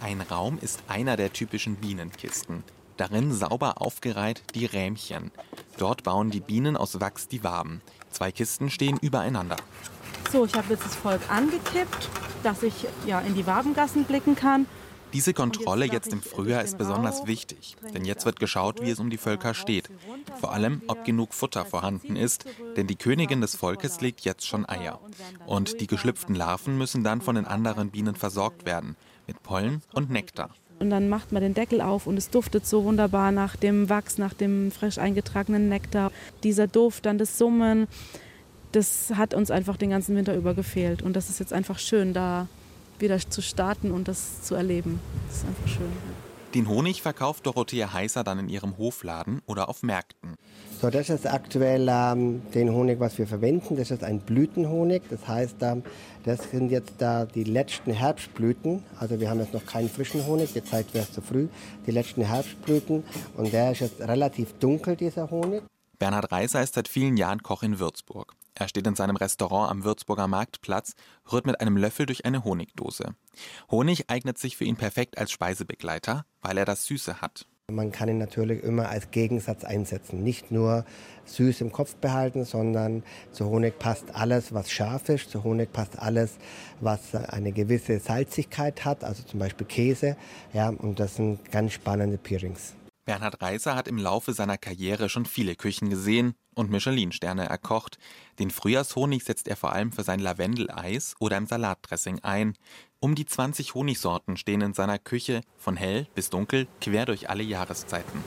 ein Raum ist einer der typischen Bienenkisten. Darin sauber aufgereiht die Rähmchen. Dort bauen die Bienen aus Wachs die Waben. Zwei Kisten stehen übereinander. So, ich habe jetzt das Volk angekippt, dass ich ja in die Wabengassen blicken kann. Diese Kontrolle jetzt im Frühjahr ist besonders wichtig, denn jetzt wird geschaut, wie es um die Völker steht. Vor allem, ob genug Futter vorhanden ist, denn die Königin des Volkes legt jetzt schon Eier. Und die geschlüpften Larven müssen dann von den anderen Bienen versorgt werden, mit Pollen und Nektar. Und dann macht man den Deckel auf und es duftet so wunderbar nach dem Wachs, nach dem frisch eingetragenen Nektar. Dieser Duft, dann das Summen, das hat uns einfach den ganzen Winter über gefehlt. Und das ist jetzt einfach schön, da wieder zu starten und das zu erleben. Das ist einfach schön. Den Honig verkauft Dorothea Heißer dann in ihrem Hofladen oder auf Märkten. So, das ist aktuell ähm, den Honig, was wir verwenden. Das ist ein Blütenhonig. Das heißt, ähm, das sind jetzt da die letzten Herbstblüten. Also wir haben jetzt noch keinen frischen Honig. Die Zeit wäre zu früh. Die letzten Herbstblüten. Und der ist jetzt relativ dunkel, dieser Honig. Bernhard Reißer ist seit vielen Jahren Koch in Würzburg. Er steht in seinem Restaurant am Würzburger Marktplatz, rührt mit einem Löffel durch eine Honigdose. Honig eignet sich für ihn perfekt als Speisebegleiter, weil er das Süße hat. Man kann ihn natürlich immer als Gegensatz einsetzen. Nicht nur süß im Kopf behalten, sondern zu Honig passt alles, was scharf ist. Zu Honig passt alles, was eine gewisse Salzigkeit hat, also zum Beispiel Käse. Ja, und das sind ganz spannende Peerings. Bernhard Reiser hat im Laufe seiner Karriere schon viele Küchen gesehen und Michelin-Sterne erkocht. Den Frühjahrshonig setzt er vor allem für sein Lavendeleis oder im Salatdressing ein. Um die 20 Honigsorten stehen in seiner Küche, von hell bis dunkel, quer durch alle Jahreszeiten.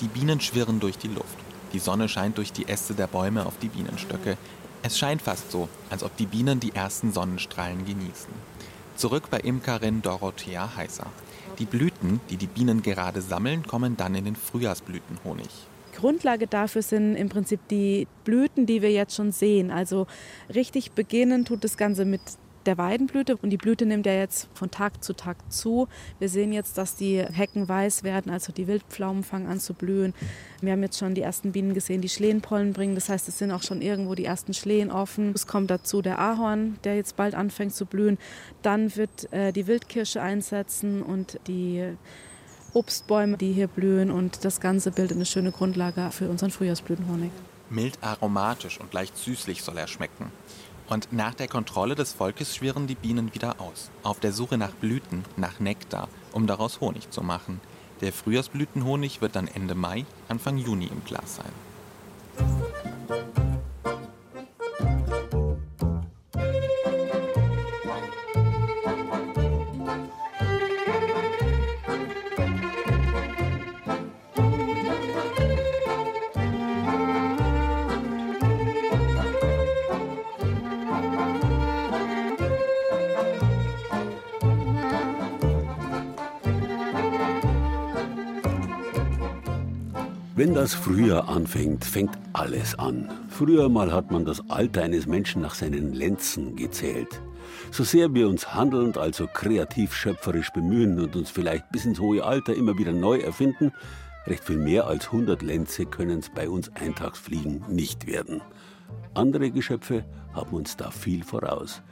Die Bienen schwirren durch die Luft. Die Sonne scheint durch die Äste der Bäume auf die Bienenstöcke. Es scheint fast so, als ob die Bienen die ersten Sonnenstrahlen genießen. Zurück bei Imkerin Dorothea Heißer. Die Blüten, die die Bienen gerade sammeln, kommen dann in den Frühjahrsblütenhonig. Grundlage dafür sind im Prinzip die Blüten, die wir jetzt schon sehen. Also richtig beginnen tut das Ganze mit der Weidenblüte und die Blüte nimmt ja jetzt von Tag zu Tag zu. Wir sehen jetzt, dass die Hecken weiß werden, also die Wildpflaumen fangen an zu blühen. Wir haben jetzt schon die ersten Bienen gesehen, die Schlehenpollen bringen. Das heißt, es sind auch schon irgendwo die ersten Schlehen offen. Es kommt dazu der Ahorn, der jetzt bald anfängt zu blühen. Dann wird äh, die Wildkirsche einsetzen und die Obstbäume, die hier blühen und das Ganze bildet eine schöne Grundlage für unseren Frühjahrsblütenhonig. Mild aromatisch und leicht süßlich soll er schmecken. Und nach der Kontrolle des Volkes schwirren die Bienen wieder aus, auf der Suche nach Blüten, nach Nektar, um daraus Honig zu machen. Der Frühjahrsblütenhonig wird dann Ende Mai, Anfang Juni im Glas sein. Das Frühjahr anfängt, fängt alles an. Früher mal hat man das Alter eines Menschen nach seinen Lenzen gezählt. So sehr wir uns handelnd, also kreativ schöpferisch bemühen und uns vielleicht bis ins hohe Alter immer wieder neu erfinden, recht viel mehr als 100 Lenze können es bei uns Eintagsfliegen nicht werden. Andere Geschöpfe haben uns da viel voraus.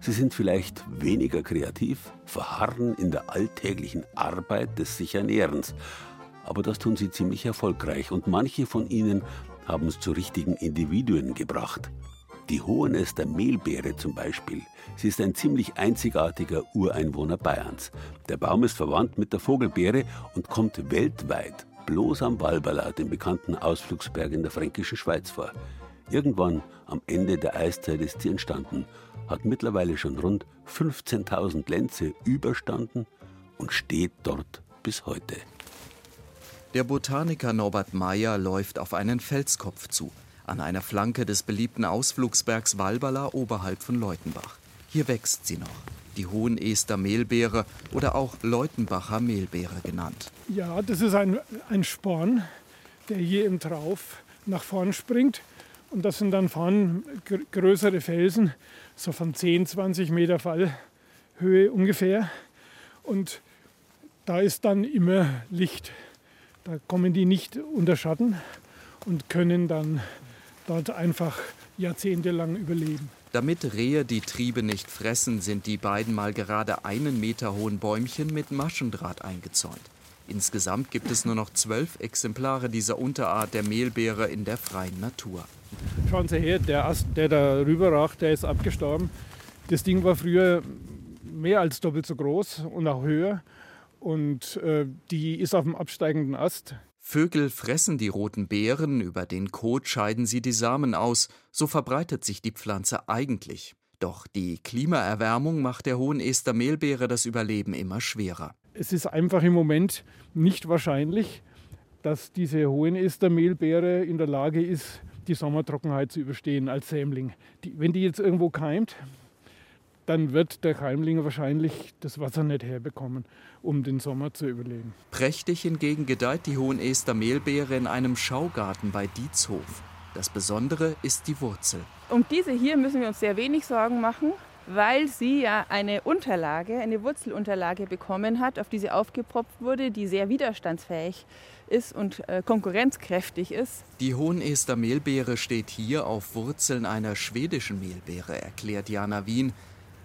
Sie sind vielleicht weniger kreativ, verharren in der alltäglichen Arbeit des sich Ernährens aber das tun sie ziemlich erfolgreich und manche von ihnen haben es zu richtigen Individuen gebracht. Die Hohenester Mehlbeere zum Beispiel. Sie ist ein ziemlich einzigartiger Ureinwohner Bayerns. Der Baum ist verwandt mit der Vogelbeere und kommt weltweit bloß am Walberla, dem bekannten Ausflugsberg in der fränkischen Schweiz, vor. Irgendwann am Ende der Eiszeit ist sie entstanden, hat mittlerweile schon rund 15.000 Lenze überstanden und steht dort bis heute. Der Botaniker Norbert Meyer läuft auf einen Felskopf zu, an einer Flanke des beliebten Ausflugsbergs Walberla oberhalb von Leutenbach. Hier wächst sie noch, die Hohenester Mehlbeere oder auch Leutenbacher Mehlbeere genannt. Ja, das ist ein, ein Sporn, der hier im Trauf nach vorn springt. Und das sind dann vorn größere Felsen, so von 10, 20 Meter Fallhöhe ungefähr. Und da ist dann immer Licht. Da kommen die nicht unter Schatten und können dann dort einfach jahrzehntelang überleben. Damit Rehe die Triebe nicht fressen, sind die beiden mal gerade einen Meter hohen Bäumchen mit Maschendraht eingezäunt. Insgesamt gibt es nur noch zwölf Exemplare dieser Unterart der Mehlbeere in der freien Natur. Schauen Sie her, der Ast, der da rüber ragt, der ist abgestorben. Das Ding war früher mehr als doppelt so groß und auch höher. Und äh, die ist auf dem absteigenden Ast. Vögel fressen die roten Beeren, über den Kot scheiden sie die Samen aus, so verbreitet sich die Pflanze eigentlich. Doch die Klimaerwärmung macht der hohen Estermehlbeere das Überleben immer schwerer. Es ist einfach im Moment nicht wahrscheinlich, dass diese hohen Estermehlbeere in der Lage ist, die Sommertrockenheit zu überstehen als Sämling. Die, wenn die jetzt irgendwo keimt, dann wird der Keimling wahrscheinlich das Wasser nicht herbekommen, um den Sommer zu überleben. Prächtig hingegen gedeiht die Hohenester-Mehlbeere in einem Schaugarten bei Dietzhof. Das Besondere ist die Wurzel. Um diese hier müssen wir uns sehr wenig Sorgen machen, weil sie ja eine Unterlage, eine Wurzelunterlage bekommen hat, auf die sie aufgepropft wurde, die sehr widerstandsfähig ist und äh, konkurrenzkräftig ist. Die Hohenester Mehlbeere steht hier auf Wurzeln einer schwedischen Mehlbeere, erklärt Jana Wien,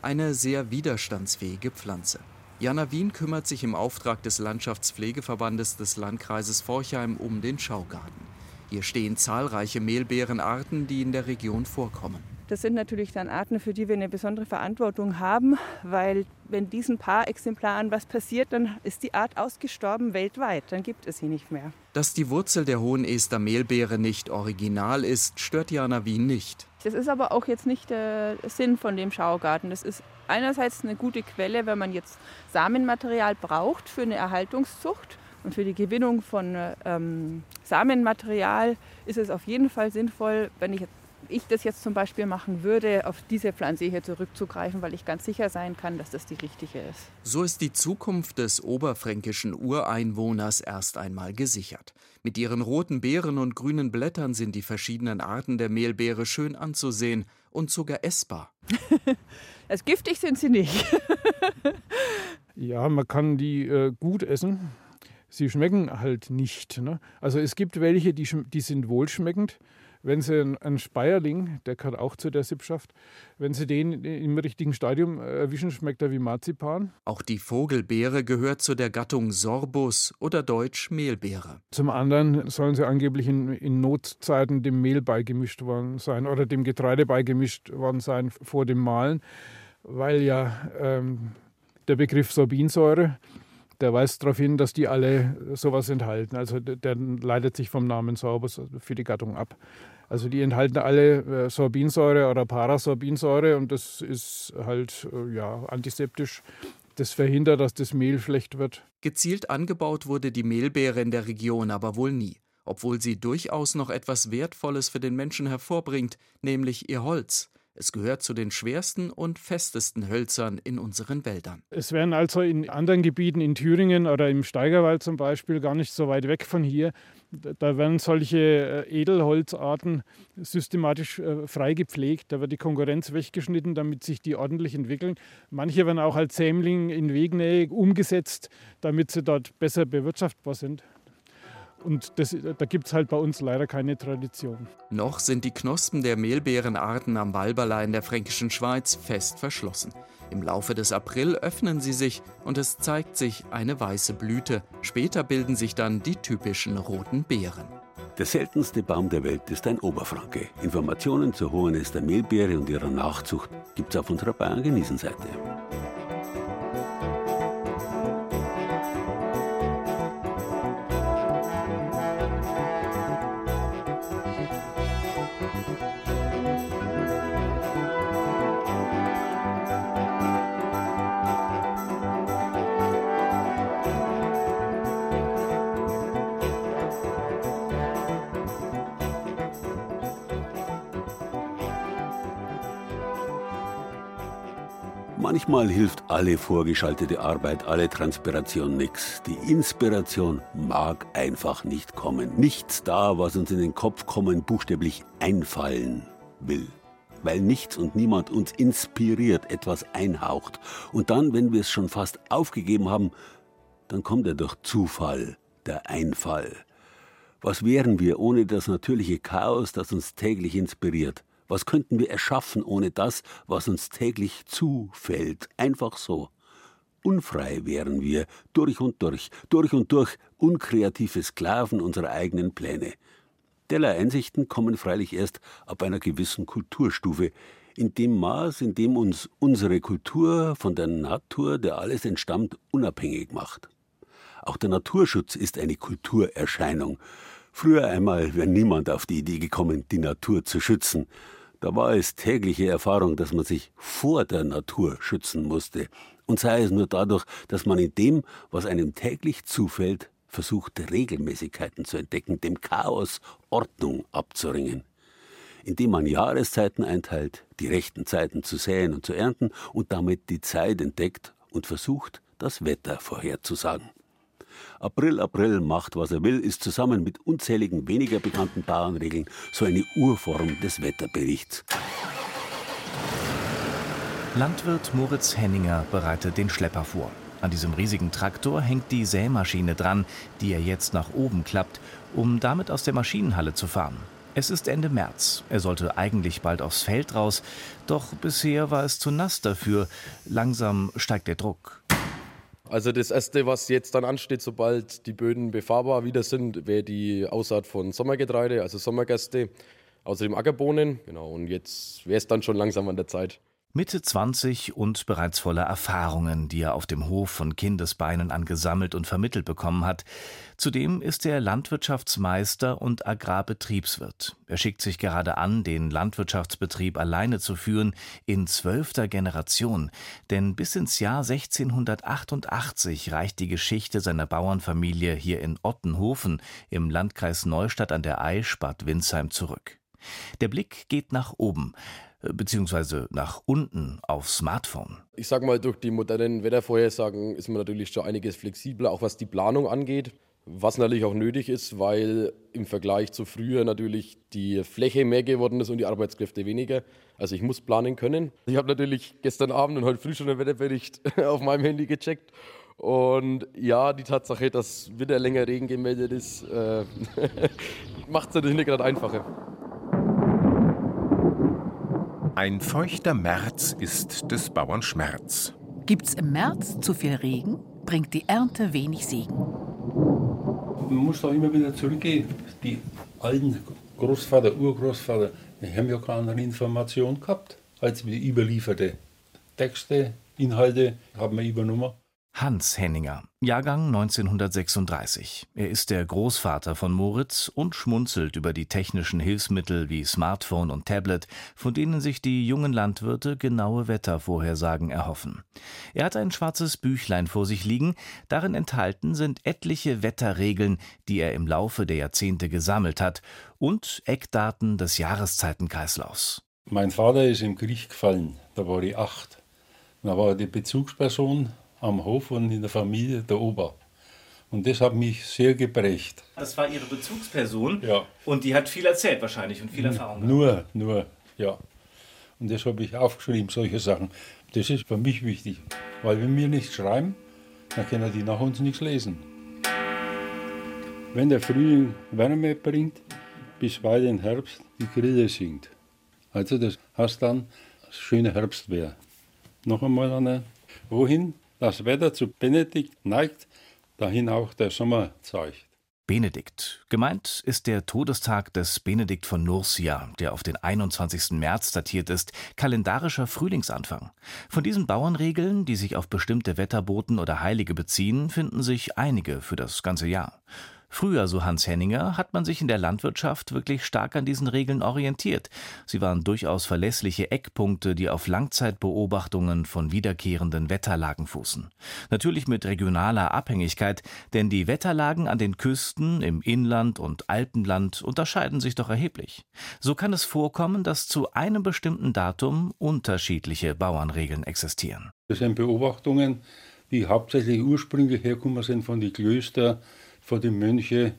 eine sehr widerstandsfähige Pflanze. Jana Wien kümmert sich im Auftrag des Landschaftspflegeverbandes des Landkreises Forchheim um den Schaugarten. Hier stehen zahlreiche Mehlbeerenarten, die in der Region vorkommen. Das sind natürlich dann Arten, für die wir eine besondere Verantwortung haben, weil wenn diesen paar Exemplaren was passiert, dann ist die Art ausgestorben weltweit, dann gibt es sie nicht mehr. Dass die Wurzel der Hohenester Mehlbeere nicht original ist, stört Jana Wien nicht. Das ist aber auch jetzt nicht der Sinn von dem Schaugarten. Das ist einerseits eine gute Quelle, wenn man jetzt Samenmaterial braucht für eine Erhaltungszucht. Und für die Gewinnung von ähm, Samenmaterial ist es auf jeden Fall sinnvoll, wenn ich ich das jetzt zum Beispiel machen würde, auf diese Pflanze hier zurückzugreifen, weil ich ganz sicher sein kann, dass das die richtige ist. So ist die Zukunft des oberfränkischen Ureinwohners erst einmal gesichert. Mit ihren roten Beeren und grünen Blättern sind die verschiedenen Arten der Mehlbeere schön anzusehen und sogar essbar. also giftig sind sie nicht. ja, man kann die äh, gut essen. Sie schmecken halt nicht. Ne? Also es gibt welche, die, die sind wohlschmeckend. Wenn Sie einen Speierling, der gehört auch zu der Sippschaft, wenn Sie den im richtigen Stadium erwischen, schmeckt er wie Marzipan. Auch die Vogelbeere gehört zu der Gattung Sorbus oder deutsch Mehlbeere. Zum anderen sollen sie angeblich in, in Notzeiten dem Mehl beigemischt worden sein oder dem Getreide beigemischt worden sein vor dem Mahlen, weil ja ähm, der Begriff Sorbinsäure der weist darauf hin, dass die alle sowas enthalten. Also der leitet sich vom Namen Sorbus für die Gattung ab. Also die enthalten alle äh, Sorbinsäure oder Parasorbinsäure und das ist halt äh, ja, antiseptisch. Das verhindert, dass das Mehl schlecht wird. Gezielt angebaut wurde die Mehlbeere in der Region aber wohl nie, obwohl sie durchaus noch etwas Wertvolles für den Menschen hervorbringt, nämlich ihr Holz. Es gehört zu den schwersten und festesten Hölzern in unseren Wäldern. Es werden also in anderen Gebieten in Thüringen oder im Steigerwald zum Beispiel gar nicht so weit weg von hier, da werden solche äh, Edelholzarten systematisch äh, frei gepflegt. Da wird die Konkurrenz weggeschnitten, damit sich die ordentlich entwickeln. Manche werden auch als Sämling in Wegnähe umgesetzt, damit sie dort besser bewirtschaftbar sind. Und das, da gibt es halt bei uns leider keine Tradition. Noch sind die Knospen der Mehlbeerenarten am Walberla in der fränkischen Schweiz fest verschlossen. Im Laufe des April öffnen sie sich und es zeigt sich eine weiße Blüte. Später bilden sich dann die typischen roten Beeren. Der seltenste Baum der Welt ist ein Oberfranke. Informationen zur Hohenester Mehlbeere und ihrer Nachzucht gibt es auf unserer Bayern-Genießen-Seite. Manchmal hilft alle vorgeschaltete Arbeit, alle Transpiration nichts. Die Inspiration mag einfach nicht kommen. Nichts da, was uns in den Kopf kommen, buchstäblich einfallen will. Weil nichts und niemand uns inspiriert, etwas einhaucht. Und dann, wenn wir es schon fast aufgegeben haben, dann kommt er durch Zufall, der Einfall. Was wären wir ohne das natürliche Chaos, das uns täglich inspiriert? Was könnten wir erschaffen ohne das, was uns täglich zufällt? Einfach so. Unfrei wären wir, durch und durch, durch und durch unkreative Sklaven unserer eigenen Pläne. Derlei Einsichten kommen freilich erst ab einer gewissen Kulturstufe, in dem Maß, in dem uns unsere Kultur von der Natur, der alles entstammt, unabhängig macht. Auch der Naturschutz ist eine Kulturerscheinung. Früher einmal wäre niemand auf die Idee gekommen, die Natur zu schützen. Da war es tägliche Erfahrung, dass man sich vor der Natur schützen musste. Und sei es nur dadurch, dass man in dem, was einem täglich zufällt, versucht, Regelmäßigkeiten zu entdecken, dem Chaos Ordnung abzuringen. Indem man Jahreszeiten einteilt, die rechten Zeiten zu säen und zu ernten und damit die Zeit entdeckt und versucht, das Wetter vorherzusagen. April, April macht, was er will, ist zusammen mit unzähligen weniger bekannten Bauernregeln so eine Urform des Wetterberichts. Landwirt Moritz Henninger bereitet den Schlepper vor. An diesem riesigen Traktor hängt die Sämaschine dran, die er jetzt nach oben klappt, um damit aus der Maschinenhalle zu fahren. Es ist Ende März. Er sollte eigentlich bald aufs Feld raus, doch bisher war es zu nass dafür. Langsam steigt der Druck. Also das Erste, was jetzt dann ansteht, sobald die Böden befahrbar wieder sind, wäre die Aussaat von Sommergetreide, also Sommergerste, außerdem Ackerbohnen. Genau, und jetzt wäre es dann schon langsam an der Zeit. Mitte 20 und bereits voller Erfahrungen, die er auf dem Hof von Kindesbeinen an gesammelt und vermittelt bekommen hat. Zudem ist er Landwirtschaftsmeister und Agrarbetriebswirt. Er schickt sich gerade an, den Landwirtschaftsbetrieb alleine zu führen, in zwölfter Generation. Denn bis ins Jahr 1688 reicht die Geschichte seiner Bauernfamilie hier in Ottenhofen im Landkreis Neustadt an der Aisch Bad Windsheim zurück. Der Blick geht nach oben beziehungsweise nach unten aufs Smartphone? Ich sage mal, durch die modernen Wettervorhersagen ist man natürlich schon einiges flexibler, auch was die Planung angeht. Was natürlich auch nötig ist, weil im Vergleich zu früher natürlich die Fläche mehr geworden ist und die Arbeitskräfte weniger. Also ich muss planen können. Ich habe natürlich gestern Abend und heute früh schon den Wetterbericht auf meinem Handy gecheckt. Und ja, die Tatsache, dass wieder länger Regen gemeldet ist, äh, macht es natürlich nicht gerade einfacher. Ein feuchter März ist des Bauern Schmerz. Gibt's im März zu viel Regen, bringt die Ernte wenig Segen. Man muss da immer wieder zurückgehen. Die alten Großvater, Urgroßvater, die haben ja keine andere Information gehabt, als die überlieferte Texte, Inhalte haben wir übernommen. Hans Henninger, Jahrgang 1936. Er ist der Großvater von Moritz und schmunzelt über die technischen Hilfsmittel wie Smartphone und Tablet, von denen sich die jungen Landwirte genaue Wettervorhersagen erhoffen. Er hat ein schwarzes Büchlein vor sich liegen, darin enthalten sind etliche Wetterregeln, die er im Laufe der Jahrzehnte gesammelt hat, und Eckdaten des Jahreszeitenkreislaufs. Mein Vater ist im Krieg gefallen, da war ich acht. Da war die Bezugsperson am Hof und in der Familie der Ober. Und das hat mich sehr geprägt. Das war Ihre Bezugsperson? Ja. Und die hat viel erzählt wahrscheinlich und viel Erfahrung gehabt? Nur, nur, ja. Und das habe ich aufgeschrieben, solche Sachen. Das ist für mich wichtig, weil wenn wir nichts schreiben, dann können die nach uns nichts lesen. Wenn der Frühling Wärme bringt, bis weit in Herbst die Grille singt. Also das heißt dann, schöne Herbstwehr. Noch einmal eine, wohin das Wetter zu Benedikt neigt, dahin auch der Sommer zeigt. Benedikt. Gemeint ist der Todestag des Benedikt von Nursia, der auf den 21. März datiert ist, kalendarischer Frühlingsanfang. Von diesen Bauernregeln, die sich auf bestimmte Wetterboten oder Heilige beziehen, finden sich einige für das ganze Jahr. Früher, so Hans Henninger, hat man sich in der Landwirtschaft wirklich stark an diesen Regeln orientiert. Sie waren durchaus verlässliche Eckpunkte, die auf Langzeitbeobachtungen von wiederkehrenden Wetterlagen fußen. Natürlich mit regionaler Abhängigkeit, denn die Wetterlagen an den Küsten, im Inland und Alpenland unterscheiden sich doch erheblich. So kann es vorkommen, dass zu einem bestimmten Datum unterschiedliche Bauernregeln existieren. Das sind Beobachtungen, die hauptsächlich ursprünglich herkommen sind von den Klöstern von den Mönchen,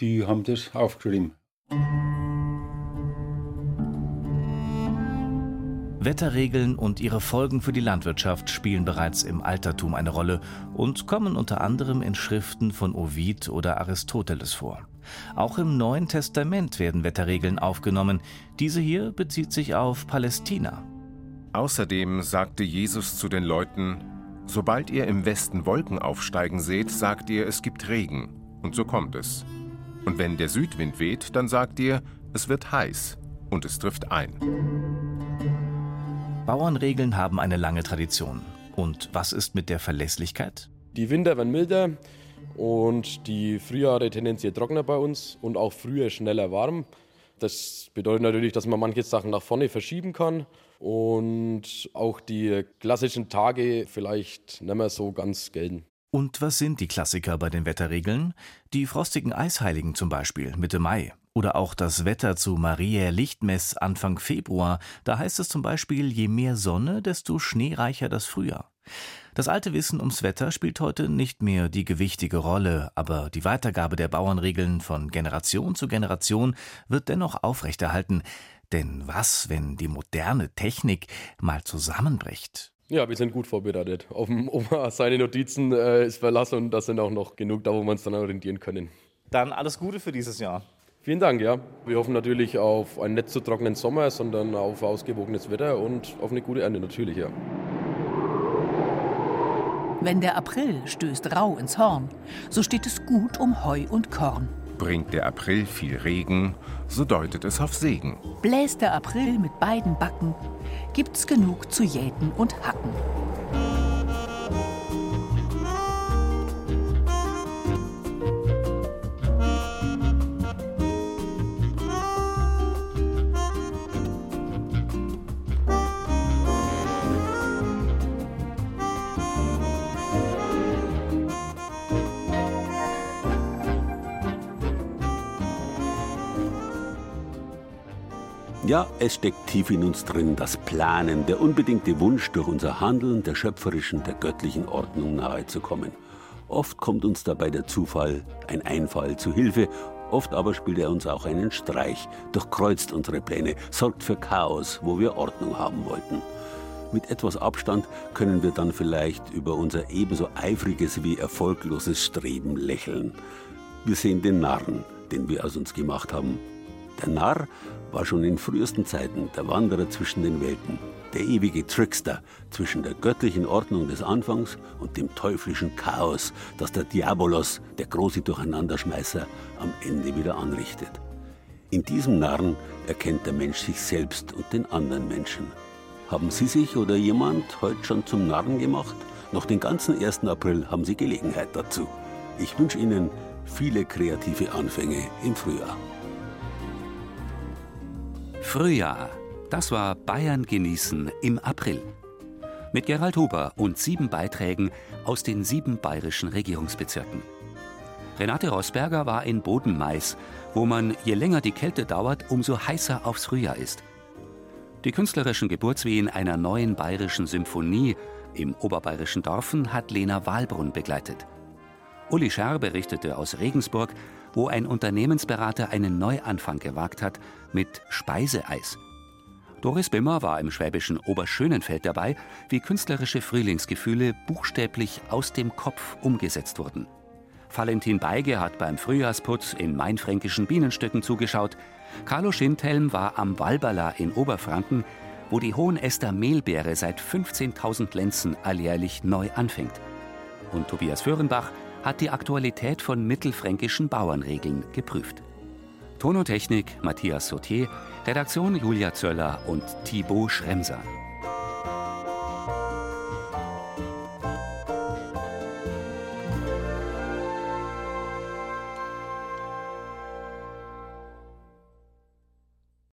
die haben das aufgeschrieben. Wetterregeln und ihre Folgen für die Landwirtschaft spielen bereits im Altertum eine Rolle und kommen unter anderem in Schriften von Ovid oder Aristoteles vor. Auch im Neuen Testament werden Wetterregeln aufgenommen. Diese hier bezieht sich auf Palästina. Außerdem sagte Jesus zu den Leuten, Sobald ihr im Westen Wolken aufsteigen seht, sagt ihr, es gibt Regen. Und so kommt es. Und wenn der Südwind weht, dann sagt ihr, es wird heiß. Und es trifft ein. Bauernregeln haben eine lange Tradition. Und was ist mit der Verlässlichkeit? Die Winter werden milder und die Frühjahre tendenziell trockener bei uns und auch früher schneller warm. Das bedeutet natürlich, dass man manche Sachen nach vorne verschieben kann und auch die klassischen Tage vielleicht nicht mehr so ganz gelten. Und was sind die Klassiker bei den Wetterregeln? Die frostigen Eisheiligen zum Beispiel, Mitte Mai. Oder auch das Wetter zu Maria Lichtmess Anfang Februar. Da heißt es zum Beispiel, je mehr Sonne, desto schneereicher das Frühjahr. Das alte Wissen ums Wetter spielt heute nicht mehr die gewichtige Rolle, aber die Weitergabe der Bauernregeln von Generation zu Generation wird dennoch aufrechterhalten. Denn was, wenn die moderne Technik mal zusammenbricht? Ja, wir sind gut vorbereitet. Auf dem Oma seine Notizen äh, ist verlassen und da sind auch noch genug da, wo wir uns dann orientieren können. Dann alles Gute für dieses Jahr. Vielen Dank, ja. Wir hoffen natürlich auf einen nicht zu trockenen Sommer, sondern auf ausgewogenes Wetter und auf eine gute Ernte natürlich, ja. Wenn der April stößt rau ins Horn, so steht es gut um Heu und Korn. Bringt der April viel Regen, so deutet es auf Segen. Bläst der April mit beiden Backen, gibt's genug zu jäten und hacken. Ja, es steckt tief in uns drin, das Planen, der unbedingte Wunsch, durch unser Handeln der schöpferischen, der göttlichen Ordnung nahezukommen. Oft kommt uns dabei der Zufall, ein Einfall zu Hilfe, oft aber spielt er uns auch einen Streich, durchkreuzt unsere Pläne, sorgt für Chaos, wo wir Ordnung haben wollten. Mit etwas Abstand können wir dann vielleicht über unser ebenso eifriges wie erfolgloses Streben lächeln. Wir sehen den Narren, den wir aus uns gemacht haben. Der Narr war schon in frühesten Zeiten der Wanderer zwischen den Welten, der ewige Trickster zwischen der göttlichen Ordnung des Anfangs und dem teuflischen Chaos, das der Diabolos, der große Durcheinanderschmeißer, am Ende wieder anrichtet. In diesem Narren erkennt der Mensch sich selbst und den anderen Menschen. Haben Sie sich oder jemand heute schon zum Narren gemacht? Noch den ganzen 1. April haben Sie Gelegenheit dazu. Ich wünsche Ihnen viele kreative Anfänge im Frühjahr. Frühjahr. Das war Bayern genießen im April. Mit Gerald Huber und sieben Beiträgen aus den sieben bayerischen Regierungsbezirken. Renate Rosberger war in Bodenmais, wo man, je länger die Kälte dauert, umso heißer aufs Frühjahr ist. Die künstlerischen Geburtswehen einer neuen bayerischen Symphonie im oberbayerischen Dorfen hat Lena Wahlbrunn begleitet. Uli Scherr berichtete aus Regensburg, wo ein Unternehmensberater einen Neuanfang gewagt hat mit Speiseeis. Doris Bimmer war im schwäbischen Oberschönenfeld dabei, wie künstlerische Frühlingsgefühle buchstäblich aus dem Kopf umgesetzt wurden. Valentin Beige hat beim Frühjahrsputz in mainfränkischen Bienenstöcken zugeschaut. Carlo Schindhelm war am Walberla in Oberfranken, wo die Hohenester Mehlbeere seit 15.000 Lenzen alljährlich neu anfängt. Und Tobias Föhrenbach hat die Aktualität von mittelfränkischen Bauernregeln geprüft. Ton und Technik Matthias Sautier, Redaktion Julia Zöller und Thibaut Schremser.